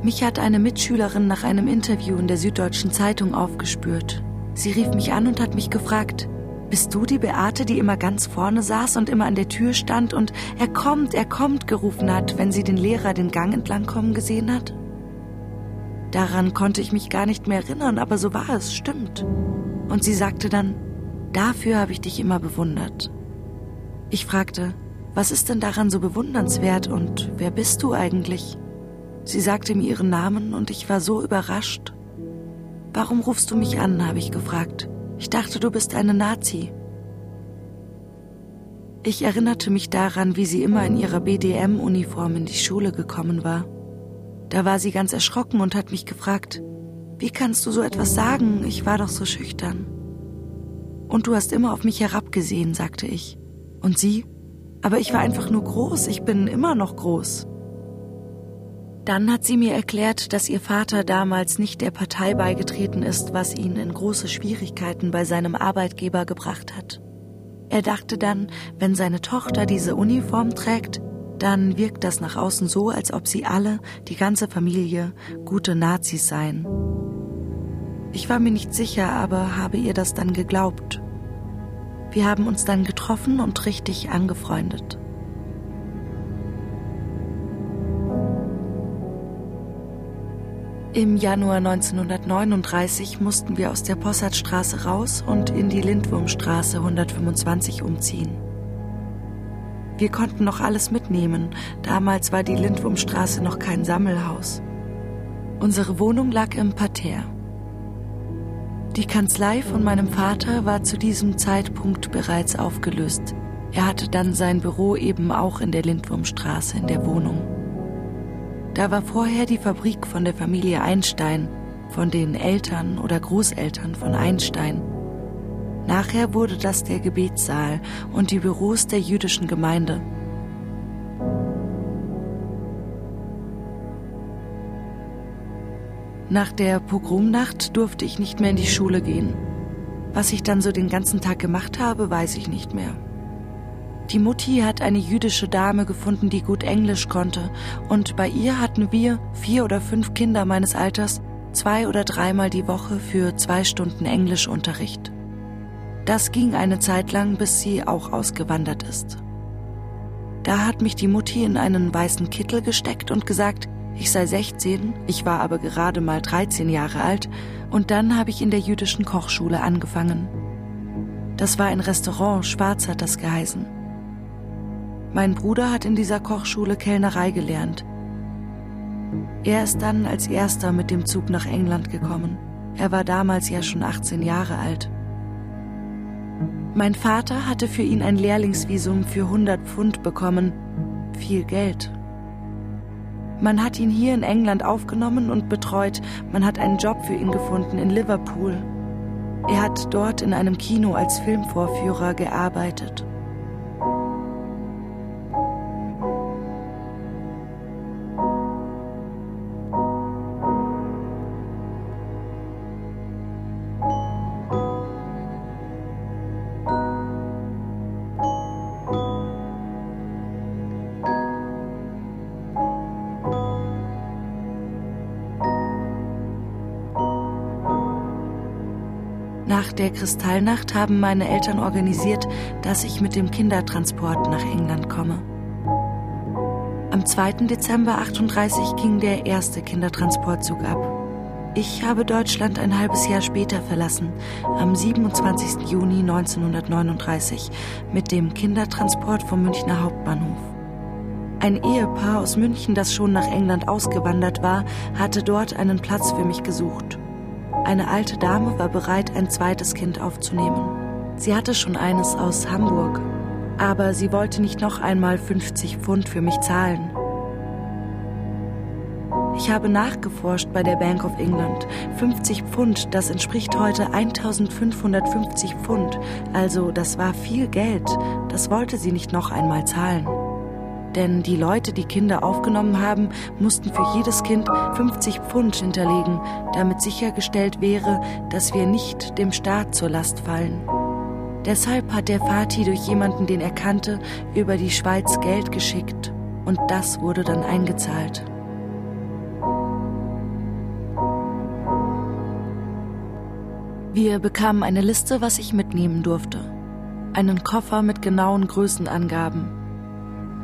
Mich hat eine Mitschülerin nach einem Interview in der Süddeutschen Zeitung aufgespürt. Sie rief mich an und hat mich gefragt, bist du die Beate, die immer ganz vorne saß und immer an der Tür stand und er kommt, er kommt gerufen hat, wenn sie den Lehrer den Gang entlang kommen gesehen hat? Daran konnte ich mich gar nicht mehr erinnern, aber so war es, stimmt. Und sie sagte dann, dafür habe ich dich immer bewundert. Ich fragte, was ist denn daran so bewundernswert und wer bist du eigentlich? Sie sagte mir ihren Namen und ich war so überrascht Warum rufst du mich an? habe ich gefragt. Ich dachte, du bist eine Nazi. Ich erinnerte mich daran, wie sie immer in ihrer BDM-Uniform in die Schule gekommen war. Da war sie ganz erschrocken und hat mich gefragt, wie kannst du so etwas sagen? Ich war doch so schüchtern. Und du hast immer auf mich herabgesehen, sagte ich. Und sie? Aber ich war einfach nur groß, ich bin immer noch groß. Dann hat sie mir erklärt, dass ihr Vater damals nicht der Partei beigetreten ist, was ihn in große Schwierigkeiten bei seinem Arbeitgeber gebracht hat. Er dachte dann, wenn seine Tochter diese Uniform trägt, dann wirkt das nach außen so, als ob sie alle, die ganze Familie, gute Nazis seien. Ich war mir nicht sicher, aber habe ihr das dann geglaubt. Wir haben uns dann getroffen und richtig angefreundet. Im Januar 1939 mussten wir aus der Possertstraße raus und in die Lindwurmstraße 125 umziehen. Wir konnten noch alles mitnehmen. Damals war die Lindwurmstraße noch kein Sammelhaus. Unsere Wohnung lag im Parterre. Die Kanzlei von meinem Vater war zu diesem Zeitpunkt bereits aufgelöst. Er hatte dann sein Büro eben auch in der Lindwurmstraße in der Wohnung. Da war vorher die Fabrik von der Familie Einstein, von den Eltern oder Großeltern von Einstein. Nachher wurde das der Gebetssaal und die Büros der jüdischen Gemeinde. Nach der Pogromnacht durfte ich nicht mehr in die Schule gehen. Was ich dann so den ganzen Tag gemacht habe, weiß ich nicht mehr. Die Mutti hat eine jüdische Dame gefunden, die gut Englisch konnte, und bei ihr hatten wir, vier oder fünf Kinder meines Alters, zwei oder dreimal die Woche für zwei Stunden Englischunterricht. Das ging eine Zeit lang, bis sie auch ausgewandert ist. Da hat mich die Mutti in einen weißen Kittel gesteckt und gesagt, ich sei 16, ich war aber gerade mal 13 Jahre alt, und dann habe ich in der jüdischen Kochschule angefangen. Das war ein Restaurant, Schwarz hat das geheißen. Mein Bruder hat in dieser Kochschule Kellnerei gelernt. Er ist dann als erster mit dem Zug nach England gekommen. Er war damals ja schon 18 Jahre alt. Mein Vater hatte für ihn ein Lehrlingsvisum für 100 Pfund bekommen. Viel Geld. Man hat ihn hier in England aufgenommen und betreut. Man hat einen Job für ihn gefunden in Liverpool. Er hat dort in einem Kino als Filmvorführer gearbeitet. Der Kristallnacht haben meine Eltern organisiert, dass ich mit dem Kindertransport nach England komme. Am 2. Dezember 38 ging der erste Kindertransportzug ab. Ich habe Deutschland ein halbes Jahr später verlassen, am 27. Juni 1939, mit dem Kindertransport vom Münchner Hauptbahnhof. Ein Ehepaar aus München, das schon nach England ausgewandert war, hatte dort einen Platz für mich gesucht. Eine alte Dame war bereit, ein zweites Kind aufzunehmen. Sie hatte schon eines aus Hamburg, aber sie wollte nicht noch einmal 50 Pfund für mich zahlen. Ich habe nachgeforscht bei der Bank of England. 50 Pfund, das entspricht heute 1550 Pfund. Also das war viel Geld. Das wollte sie nicht noch einmal zahlen. Denn die Leute, die Kinder aufgenommen haben, mussten für jedes Kind 50 Pfund hinterlegen, damit sichergestellt wäre, dass wir nicht dem Staat zur Last fallen. Deshalb hat der Vati durch jemanden, den er kannte, über die Schweiz Geld geschickt und das wurde dann eingezahlt. Wir bekamen eine Liste, was ich mitnehmen durfte. Einen Koffer mit genauen Größenangaben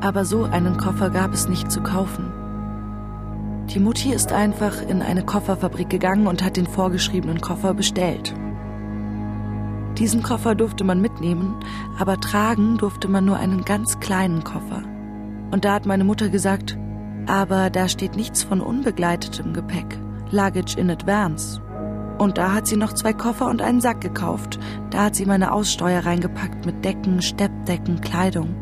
aber so einen Koffer gab es nicht zu kaufen. Die Mutti ist einfach in eine Kofferfabrik gegangen und hat den vorgeschriebenen Koffer bestellt. Diesen Koffer durfte man mitnehmen, aber tragen durfte man nur einen ganz kleinen Koffer. Und da hat meine Mutter gesagt, aber da steht nichts von unbegleitetem Gepäck, Luggage in Advance. Und da hat sie noch zwei Koffer und einen Sack gekauft. Da hat sie meine Aussteuer reingepackt mit Decken, Steppdecken, Kleidung.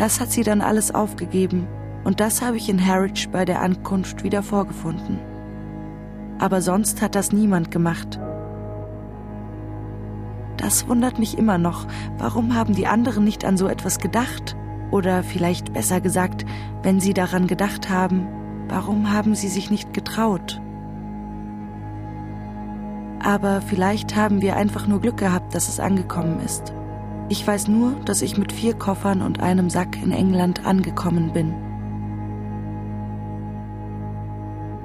Das hat sie dann alles aufgegeben und das habe ich in Harwich bei der Ankunft wieder vorgefunden. Aber sonst hat das niemand gemacht. Das wundert mich immer noch. Warum haben die anderen nicht an so etwas gedacht? Oder vielleicht besser gesagt, wenn sie daran gedacht haben, warum haben sie sich nicht getraut? Aber vielleicht haben wir einfach nur Glück gehabt, dass es angekommen ist. Ich weiß nur, dass ich mit vier Koffern und einem Sack in England angekommen bin.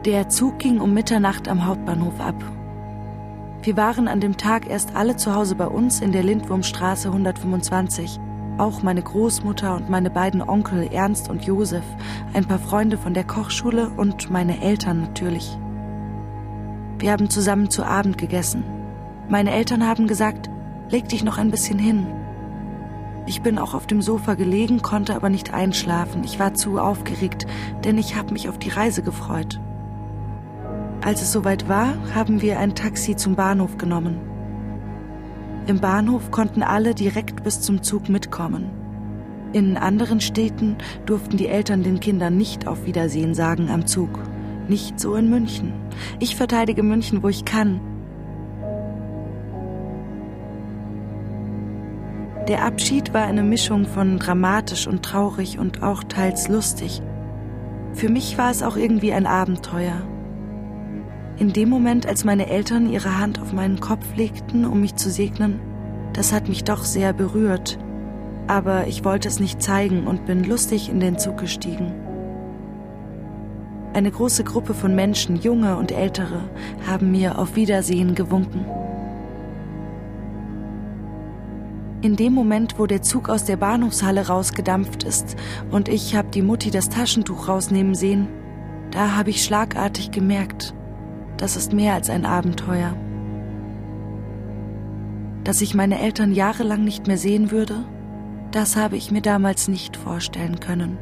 Der Zug ging um Mitternacht am Hauptbahnhof ab. Wir waren an dem Tag erst alle zu Hause bei uns in der Lindwurmstraße 125. Auch meine Großmutter und meine beiden Onkel Ernst und Josef, ein paar Freunde von der Kochschule und meine Eltern natürlich. Wir haben zusammen zu Abend gegessen. Meine Eltern haben gesagt, leg dich noch ein bisschen hin, ich bin auch auf dem Sofa gelegen, konnte aber nicht einschlafen. Ich war zu aufgeregt, denn ich habe mich auf die Reise gefreut. Als es soweit war, haben wir ein Taxi zum Bahnhof genommen. Im Bahnhof konnten alle direkt bis zum Zug mitkommen. In anderen Städten durften die Eltern den Kindern nicht auf Wiedersehen sagen am Zug. Nicht so in München. Ich verteidige München, wo ich kann, Der Abschied war eine Mischung von dramatisch und traurig und auch teils lustig. Für mich war es auch irgendwie ein Abenteuer. In dem Moment, als meine Eltern ihre Hand auf meinen Kopf legten, um mich zu segnen, das hat mich doch sehr berührt. aber ich wollte es nicht zeigen und bin lustig in den Zug gestiegen. Eine große Gruppe von Menschen, junge und ältere, haben mir auf Wiedersehen gewunken. In dem Moment, wo der Zug aus der Bahnhofshalle rausgedampft ist und ich habe die Mutti das Taschentuch rausnehmen sehen, da habe ich schlagartig gemerkt, das ist mehr als ein Abenteuer. Dass ich meine Eltern jahrelang nicht mehr sehen würde, das habe ich mir damals nicht vorstellen können.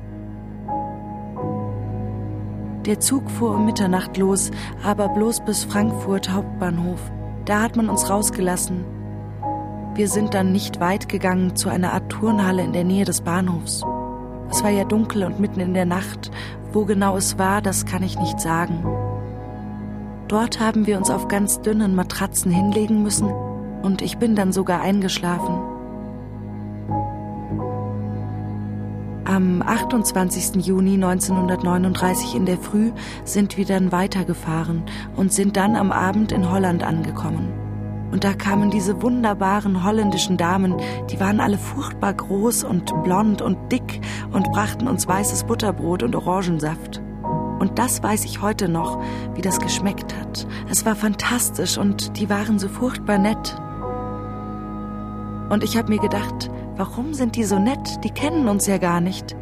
Der Zug fuhr um Mitternacht los, aber bloß bis Frankfurt Hauptbahnhof. Da hat man uns rausgelassen. Wir sind dann nicht weit gegangen zu einer Art Turnhalle in der Nähe des Bahnhofs. Es war ja dunkel und mitten in der Nacht. Wo genau es war, das kann ich nicht sagen. Dort haben wir uns auf ganz dünnen Matratzen hinlegen müssen und ich bin dann sogar eingeschlafen. Am 28. Juni 1939 in der Früh sind wir dann weitergefahren und sind dann am Abend in Holland angekommen. Und da kamen diese wunderbaren holländischen Damen, die waren alle furchtbar groß und blond und dick und brachten uns weißes Butterbrot und Orangensaft. Und das weiß ich heute noch, wie das geschmeckt hat. Es war fantastisch und die waren so furchtbar nett. Und ich habe mir gedacht, Warum sind die so nett? Die kennen uns ja gar nicht.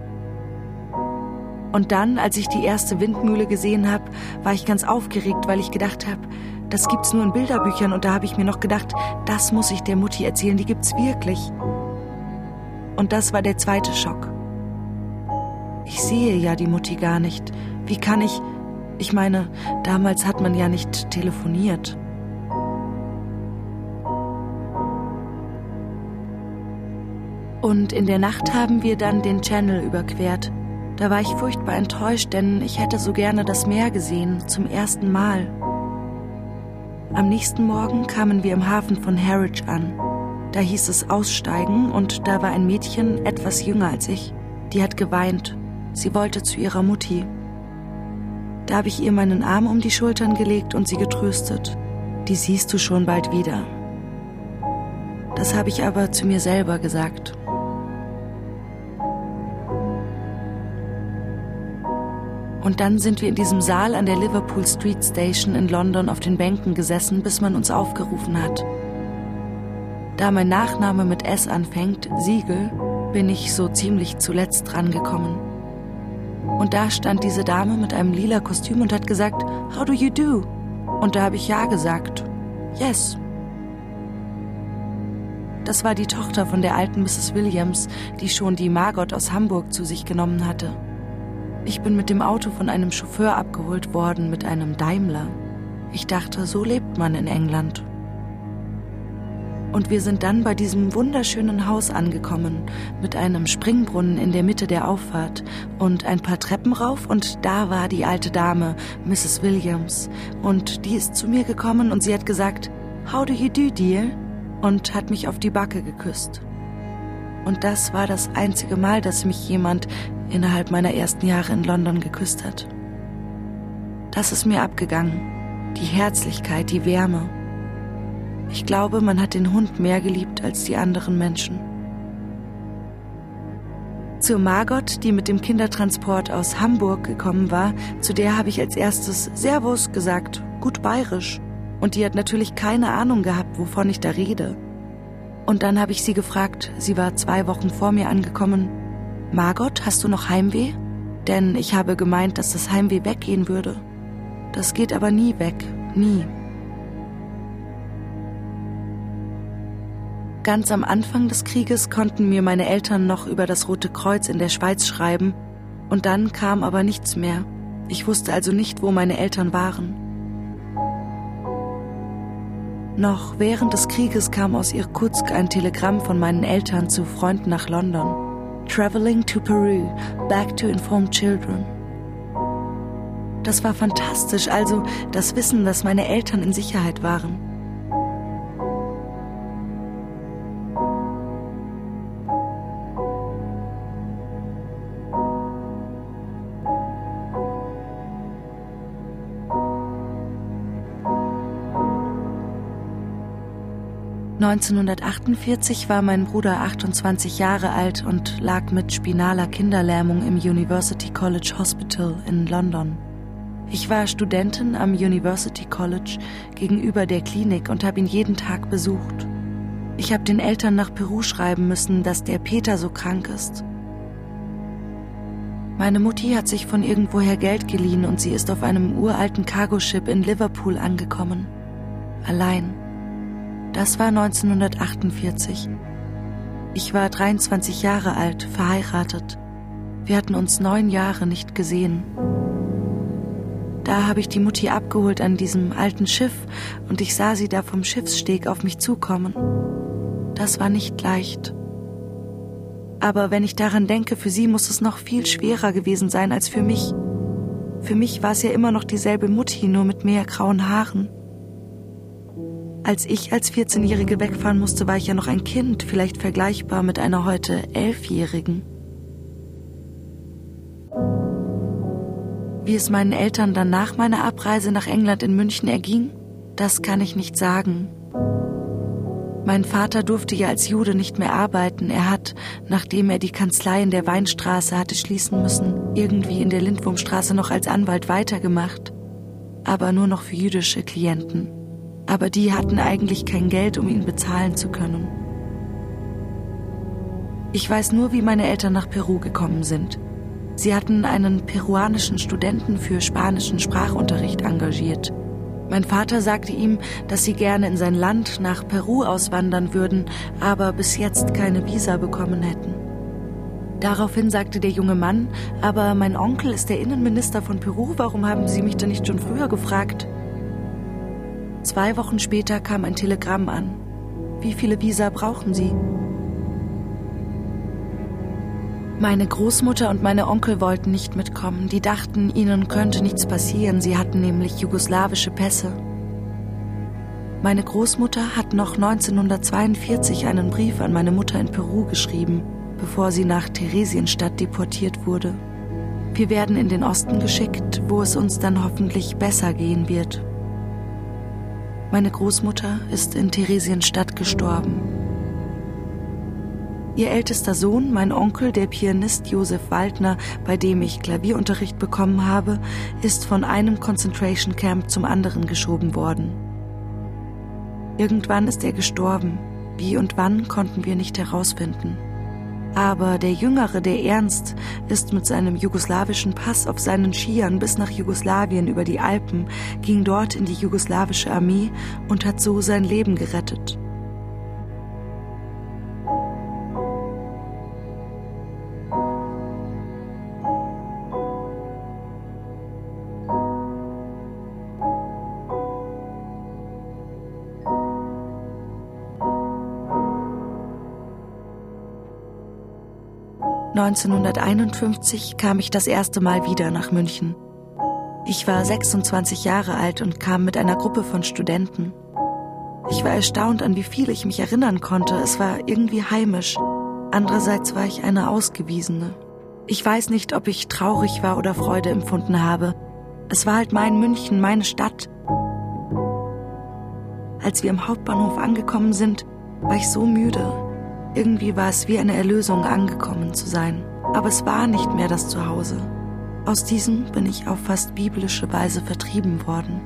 Und dann, als ich die erste Windmühle gesehen habe, war ich ganz aufgeregt, weil ich gedacht habe, das gibt's nur in Bilderbüchern und da habe ich mir noch gedacht, das muss ich der Mutti erzählen, die gibt's wirklich. Und das war der zweite Schock. Ich sehe ja die Mutti gar nicht. Wie kann ich? Ich meine, damals hat man ja nicht telefoniert. Und in der Nacht haben wir dann den Channel überquert. Da war ich furchtbar enttäuscht, denn ich hätte so gerne das Meer gesehen, zum ersten Mal. Am nächsten Morgen kamen wir im Hafen von Harwich an. Da hieß es aussteigen und da war ein Mädchen, etwas jünger als ich. Die hat geweint. Sie wollte zu ihrer Mutti. Da habe ich ihr meinen Arm um die Schultern gelegt und sie getröstet. Die siehst du schon bald wieder. Das habe ich aber zu mir selber gesagt. Und dann sind wir in diesem Saal an der Liverpool Street Station in London auf den Bänken gesessen, bis man uns aufgerufen hat. Da mein Nachname mit S anfängt, Siegel, bin ich so ziemlich zuletzt drangekommen. Und da stand diese Dame mit einem lila Kostüm und hat gesagt, How do you do? Und da habe ich Ja gesagt. Yes. Das war die Tochter von der alten Mrs. Williams, die schon die Margot aus Hamburg zu sich genommen hatte. Ich bin mit dem Auto von einem Chauffeur abgeholt worden, mit einem Daimler. Ich dachte, so lebt man in England. Und wir sind dann bei diesem wunderschönen Haus angekommen, mit einem Springbrunnen in der Mitte der Auffahrt und ein paar Treppen rauf und da war die alte Dame, Mrs. Williams, und die ist zu mir gekommen und sie hat gesagt, How do you do, dear? und hat mich auf die Backe geküsst. Und das war das einzige Mal, dass mich jemand innerhalb meiner ersten Jahre in London geküsst hat. Das ist mir abgegangen. Die Herzlichkeit, die Wärme. Ich glaube, man hat den Hund mehr geliebt als die anderen Menschen. Zur Margot, die mit dem Kindertransport aus Hamburg gekommen war, zu der habe ich als erstes Servus gesagt, gut bayerisch. Und die hat natürlich keine Ahnung gehabt, wovon ich da rede. Und dann habe ich sie gefragt, sie war zwei Wochen vor mir angekommen, Margot, hast du noch Heimweh? Denn ich habe gemeint, dass das Heimweh weggehen würde. Das geht aber nie weg, nie. Ganz am Anfang des Krieges konnten mir meine Eltern noch über das Rote Kreuz in der Schweiz schreiben, und dann kam aber nichts mehr. Ich wusste also nicht, wo meine Eltern waren. Noch während des Krieges kam aus Irkutsk ein Telegramm von meinen Eltern zu Freunden nach London. Traveling to Peru, Back to Inform Children. Das war fantastisch, also das Wissen, dass meine Eltern in Sicherheit waren. 1948 war mein Bruder 28 Jahre alt und lag mit spinaler Kinderlähmung im University College Hospital in London. Ich war Studentin am University College gegenüber der Klinik und habe ihn jeden Tag besucht. Ich habe den Eltern nach Peru schreiben müssen, dass der Peter so krank ist. Meine Mutti hat sich von irgendwoher Geld geliehen und sie ist auf einem uralten Cargo-Ship in Liverpool angekommen. Allein. Das war 1948. Ich war 23 Jahre alt, verheiratet. Wir hatten uns neun Jahre nicht gesehen. Da habe ich die Mutti abgeholt an diesem alten Schiff und ich sah sie da vom Schiffssteg auf mich zukommen. Das war nicht leicht. Aber wenn ich daran denke, für sie muss es noch viel schwerer gewesen sein als für mich. Für mich war es ja immer noch dieselbe Mutti, nur mit mehr grauen Haaren. Als ich als 14-Jährige wegfahren musste, war ich ja noch ein Kind, vielleicht vergleichbar mit einer heute Elfjährigen. Wie es meinen Eltern dann nach meiner Abreise nach England in München erging, das kann ich nicht sagen. Mein Vater durfte ja als Jude nicht mehr arbeiten. Er hat, nachdem er die Kanzlei in der Weinstraße hatte schließen müssen, irgendwie in der Lindwurmstraße noch als Anwalt weitergemacht. Aber nur noch für jüdische Klienten aber die hatten eigentlich kein Geld, um ihn bezahlen zu können. Ich weiß nur, wie meine Eltern nach Peru gekommen sind. Sie hatten einen peruanischen Studenten für spanischen Sprachunterricht engagiert. Mein Vater sagte ihm, dass sie gerne in sein Land nach Peru auswandern würden, aber bis jetzt keine Visa bekommen hätten. Daraufhin sagte der junge Mann, aber mein Onkel ist der Innenminister von Peru, warum haben Sie mich denn nicht schon früher gefragt? Zwei Wochen später kam ein Telegramm an. Wie viele Visa brauchen Sie? Meine Großmutter und meine Onkel wollten nicht mitkommen. Die dachten, ihnen könnte nichts passieren. Sie hatten nämlich jugoslawische Pässe. Meine Großmutter hat noch 1942 einen Brief an meine Mutter in Peru geschrieben, bevor sie nach Theresienstadt deportiert wurde. Wir werden in den Osten geschickt, wo es uns dann hoffentlich besser gehen wird. Meine Großmutter ist in Theresienstadt gestorben. Ihr ältester Sohn, mein Onkel, der Pianist Josef Waldner, bei dem ich Klavierunterricht bekommen habe, ist von einem Concentration Camp zum anderen geschoben worden. Irgendwann ist er gestorben. Wie und wann konnten wir nicht herausfinden. Aber der Jüngere, der Ernst, ist mit seinem jugoslawischen Pass auf seinen Skiern bis nach Jugoslawien über die Alpen, ging dort in die jugoslawische Armee und hat so sein Leben gerettet. 1951 kam ich das erste Mal wieder nach München. Ich war 26 Jahre alt und kam mit einer Gruppe von Studenten. Ich war erstaunt, an wie viel ich mich erinnern konnte. Es war irgendwie heimisch. Andererseits war ich eine Ausgewiesene. Ich weiß nicht, ob ich traurig war oder Freude empfunden habe. Es war halt mein München, meine Stadt. Als wir im Hauptbahnhof angekommen sind, war ich so müde. Irgendwie war es wie eine Erlösung angekommen zu sein. Aber es war nicht mehr das Zuhause. Aus diesem bin ich auf fast biblische Weise vertrieben worden.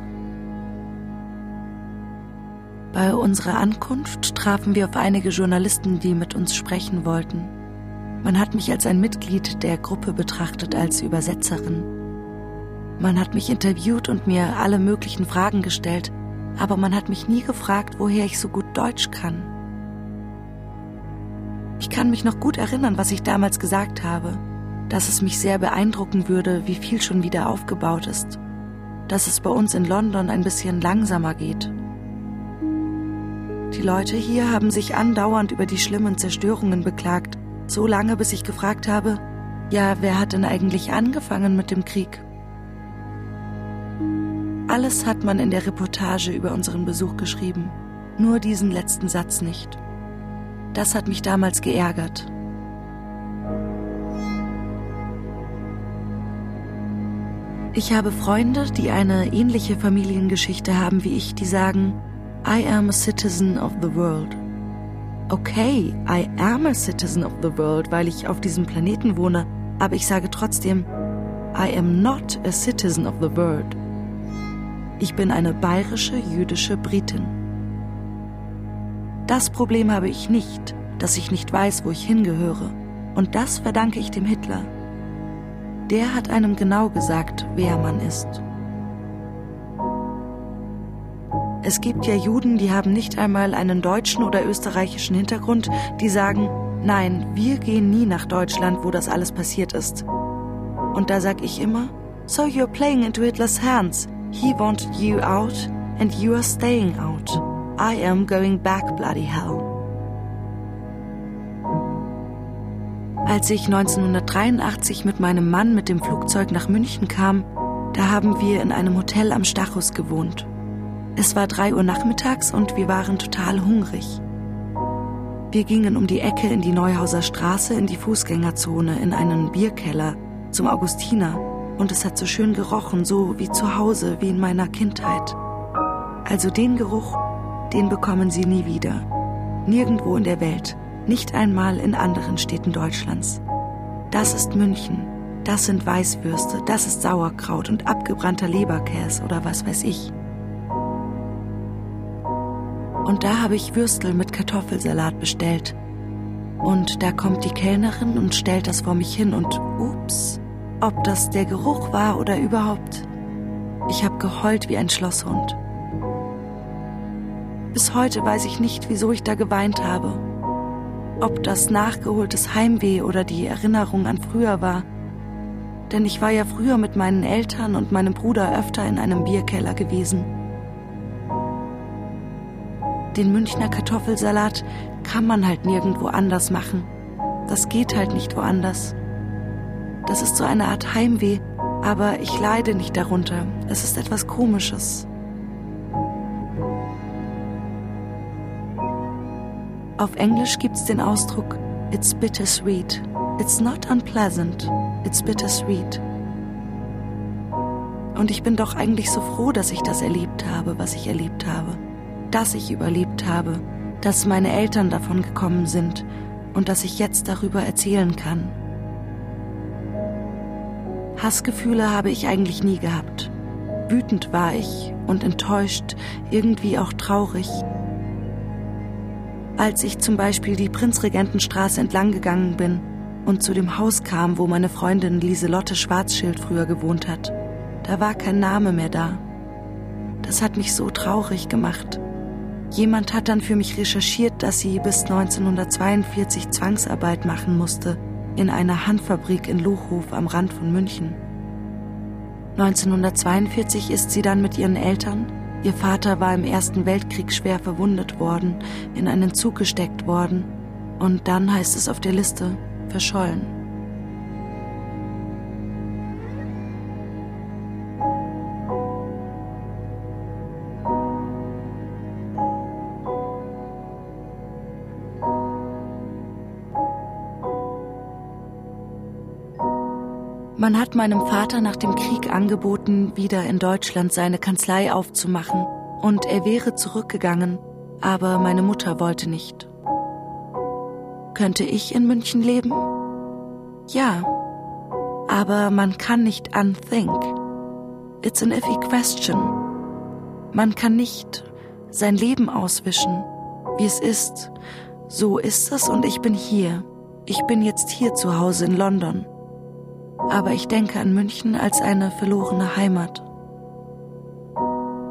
Bei unserer Ankunft trafen wir auf einige Journalisten, die mit uns sprechen wollten. Man hat mich als ein Mitglied der Gruppe betrachtet, als Übersetzerin. Man hat mich interviewt und mir alle möglichen Fragen gestellt, aber man hat mich nie gefragt, woher ich so gut Deutsch kann. Ich kann mich noch gut erinnern, was ich damals gesagt habe, dass es mich sehr beeindrucken würde, wie viel schon wieder aufgebaut ist, dass es bei uns in London ein bisschen langsamer geht. Die Leute hier haben sich andauernd über die schlimmen Zerstörungen beklagt, so lange bis ich gefragt habe, ja, wer hat denn eigentlich angefangen mit dem Krieg? Alles hat man in der Reportage über unseren Besuch geschrieben, nur diesen letzten Satz nicht. Das hat mich damals geärgert. Ich habe Freunde, die eine ähnliche Familiengeschichte haben wie ich, die sagen, I am a citizen of the world. okay, I am a citizen of the world, weil ich auf diesem Planeten wohne, aber ich sage trotzdem, I am not a citizen of the world. Ich bin eine bayerische jüdische Britin. Das Problem habe ich nicht, dass ich nicht weiß, wo ich hingehöre. Und das verdanke ich dem Hitler. Der hat einem genau gesagt, wer man ist. Es gibt ja Juden, die haben nicht einmal einen deutschen oder österreichischen Hintergrund, die sagen, nein, wir gehen nie nach Deutschland, wo das alles passiert ist. Und da sag ich immer, so you're playing into Hitlers hands. He wanted you out and you are staying out. I am going back, bloody hell. Als ich 1983 mit meinem Mann mit dem Flugzeug nach München kam, da haben wir in einem Hotel am Stachus gewohnt. Es war drei Uhr nachmittags und wir waren total hungrig. Wir gingen um die Ecke in die Neuhauser Straße in die Fußgängerzone in einen Bierkeller zum Augustiner und es hat so schön gerochen, so wie zu Hause, wie in meiner Kindheit. Also den Geruch, den bekommen Sie nie wieder. Nirgendwo in der Welt, nicht einmal in anderen Städten Deutschlands. Das ist München, das sind Weißwürste, das ist Sauerkraut und abgebrannter Leberkäse oder was weiß ich. Und da habe ich Würstel mit Kartoffelsalat bestellt. Und da kommt die Kellnerin und stellt das vor mich hin und ups, ob das der Geruch war oder überhaupt. Ich habe geheult wie ein Schlosshund. Bis heute weiß ich nicht, wieso ich da geweint habe. Ob das nachgeholtes Heimweh oder die Erinnerung an früher war. Denn ich war ja früher mit meinen Eltern und meinem Bruder öfter in einem Bierkeller gewesen. Den Münchner Kartoffelsalat kann man halt nirgendwo anders machen. Das geht halt nicht woanders. Das ist so eine Art Heimweh, aber ich leide nicht darunter. Es ist etwas Komisches. Auf Englisch gibt's den Ausdruck It's bittersweet. It's not unpleasant. It's bittersweet. Und ich bin doch eigentlich so froh, dass ich das erlebt habe, was ich erlebt habe dass ich überlebt habe, dass meine Eltern davon gekommen sind und dass ich jetzt darüber erzählen kann. Hassgefühle habe ich eigentlich nie gehabt. Wütend war ich und enttäuscht, irgendwie auch traurig. Als ich zum Beispiel die Prinzregentenstraße entlang gegangen bin und zu dem Haus kam, wo meine Freundin Lieselotte Schwarzschild früher gewohnt hat, da war kein Name mehr da. Das hat mich so traurig gemacht. Jemand hat dann für mich recherchiert, dass sie bis 1942 Zwangsarbeit machen musste in einer Handfabrik in Luchhof am Rand von München. 1942 ist sie dann mit ihren Eltern, ihr Vater war im Ersten Weltkrieg schwer verwundet worden, in einen Zug gesteckt worden und dann heißt es auf der Liste verschollen. Man hat meinem Vater nach dem Krieg angeboten, wieder in Deutschland seine Kanzlei aufzumachen, und er wäre zurückgegangen, aber meine Mutter wollte nicht. Könnte ich in München leben? Ja, aber man kann nicht unthink. It's an iffy question. Man kann nicht sein Leben auswischen, wie es ist. So ist es und ich bin hier. Ich bin jetzt hier zu Hause in London aber ich denke an München als eine verlorene Heimat.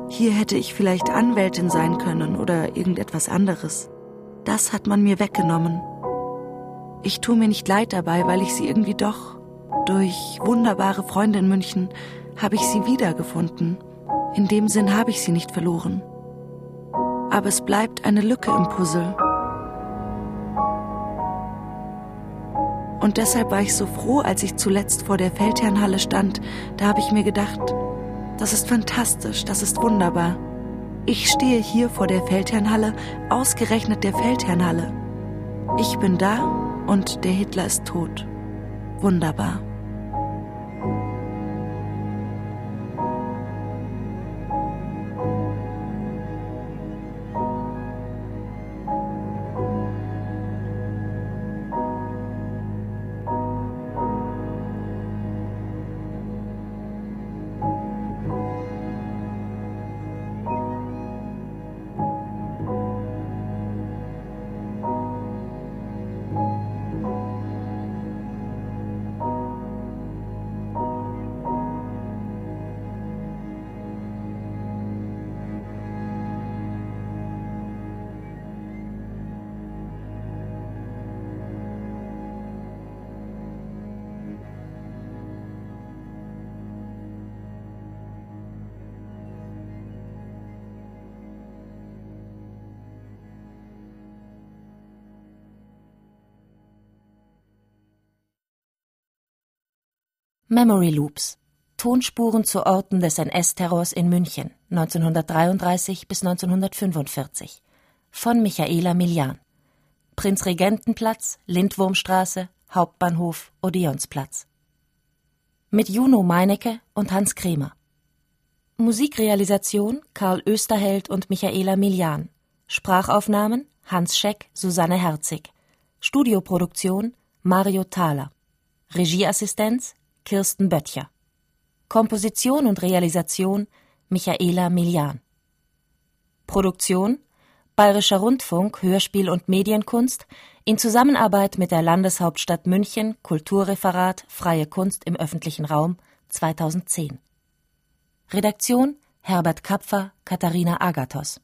Hier hätte ich vielleicht Anwältin sein können oder irgendetwas anderes. Das hat man mir weggenommen. Ich tue mir nicht leid dabei, weil ich sie irgendwie doch, durch wunderbare Freunde in München, habe ich sie wiedergefunden. In dem Sinn habe ich sie nicht verloren. Aber es bleibt eine Lücke im Puzzle, Und deshalb war ich so froh, als ich zuletzt vor der Feldherrnhalle stand. Da habe ich mir gedacht, das ist fantastisch, das ist wunderbar. Ich stehe hier vor der Feldherrnhalle, ausgerechnet der Feldherrnhalle. Ich bin da und der Hitler ist tot. Wunderbar. Memory Loops Tonspuren zu Orten des NS-Terrors in München 1933 bis 1945 von Michaela Milian. Prinzregentenplatz, Lindwurmstraße, Hauptbahnhof, Odeonsplatz. Mit Juno Meinecke und Hans Kremer. Musikrealisation Karl Österheld und Michaela Milian. Sprachaufnahmen Hans Scheck, Susanne Herzig. Studioproduktion Mario Thaler. Regieassistenz Kirsten Böttcher. Komposition und Realisation Michaela Milian. Produktion Bayerischer Rundfunk Hörspiel und Medienkunst in Zusammenarbeit mit der Landeshauptstadt München Kulturreferat Freie Kunst im öffentlichen Raum 2010. Redaktion Herbert Kapfer, Katharina Agathos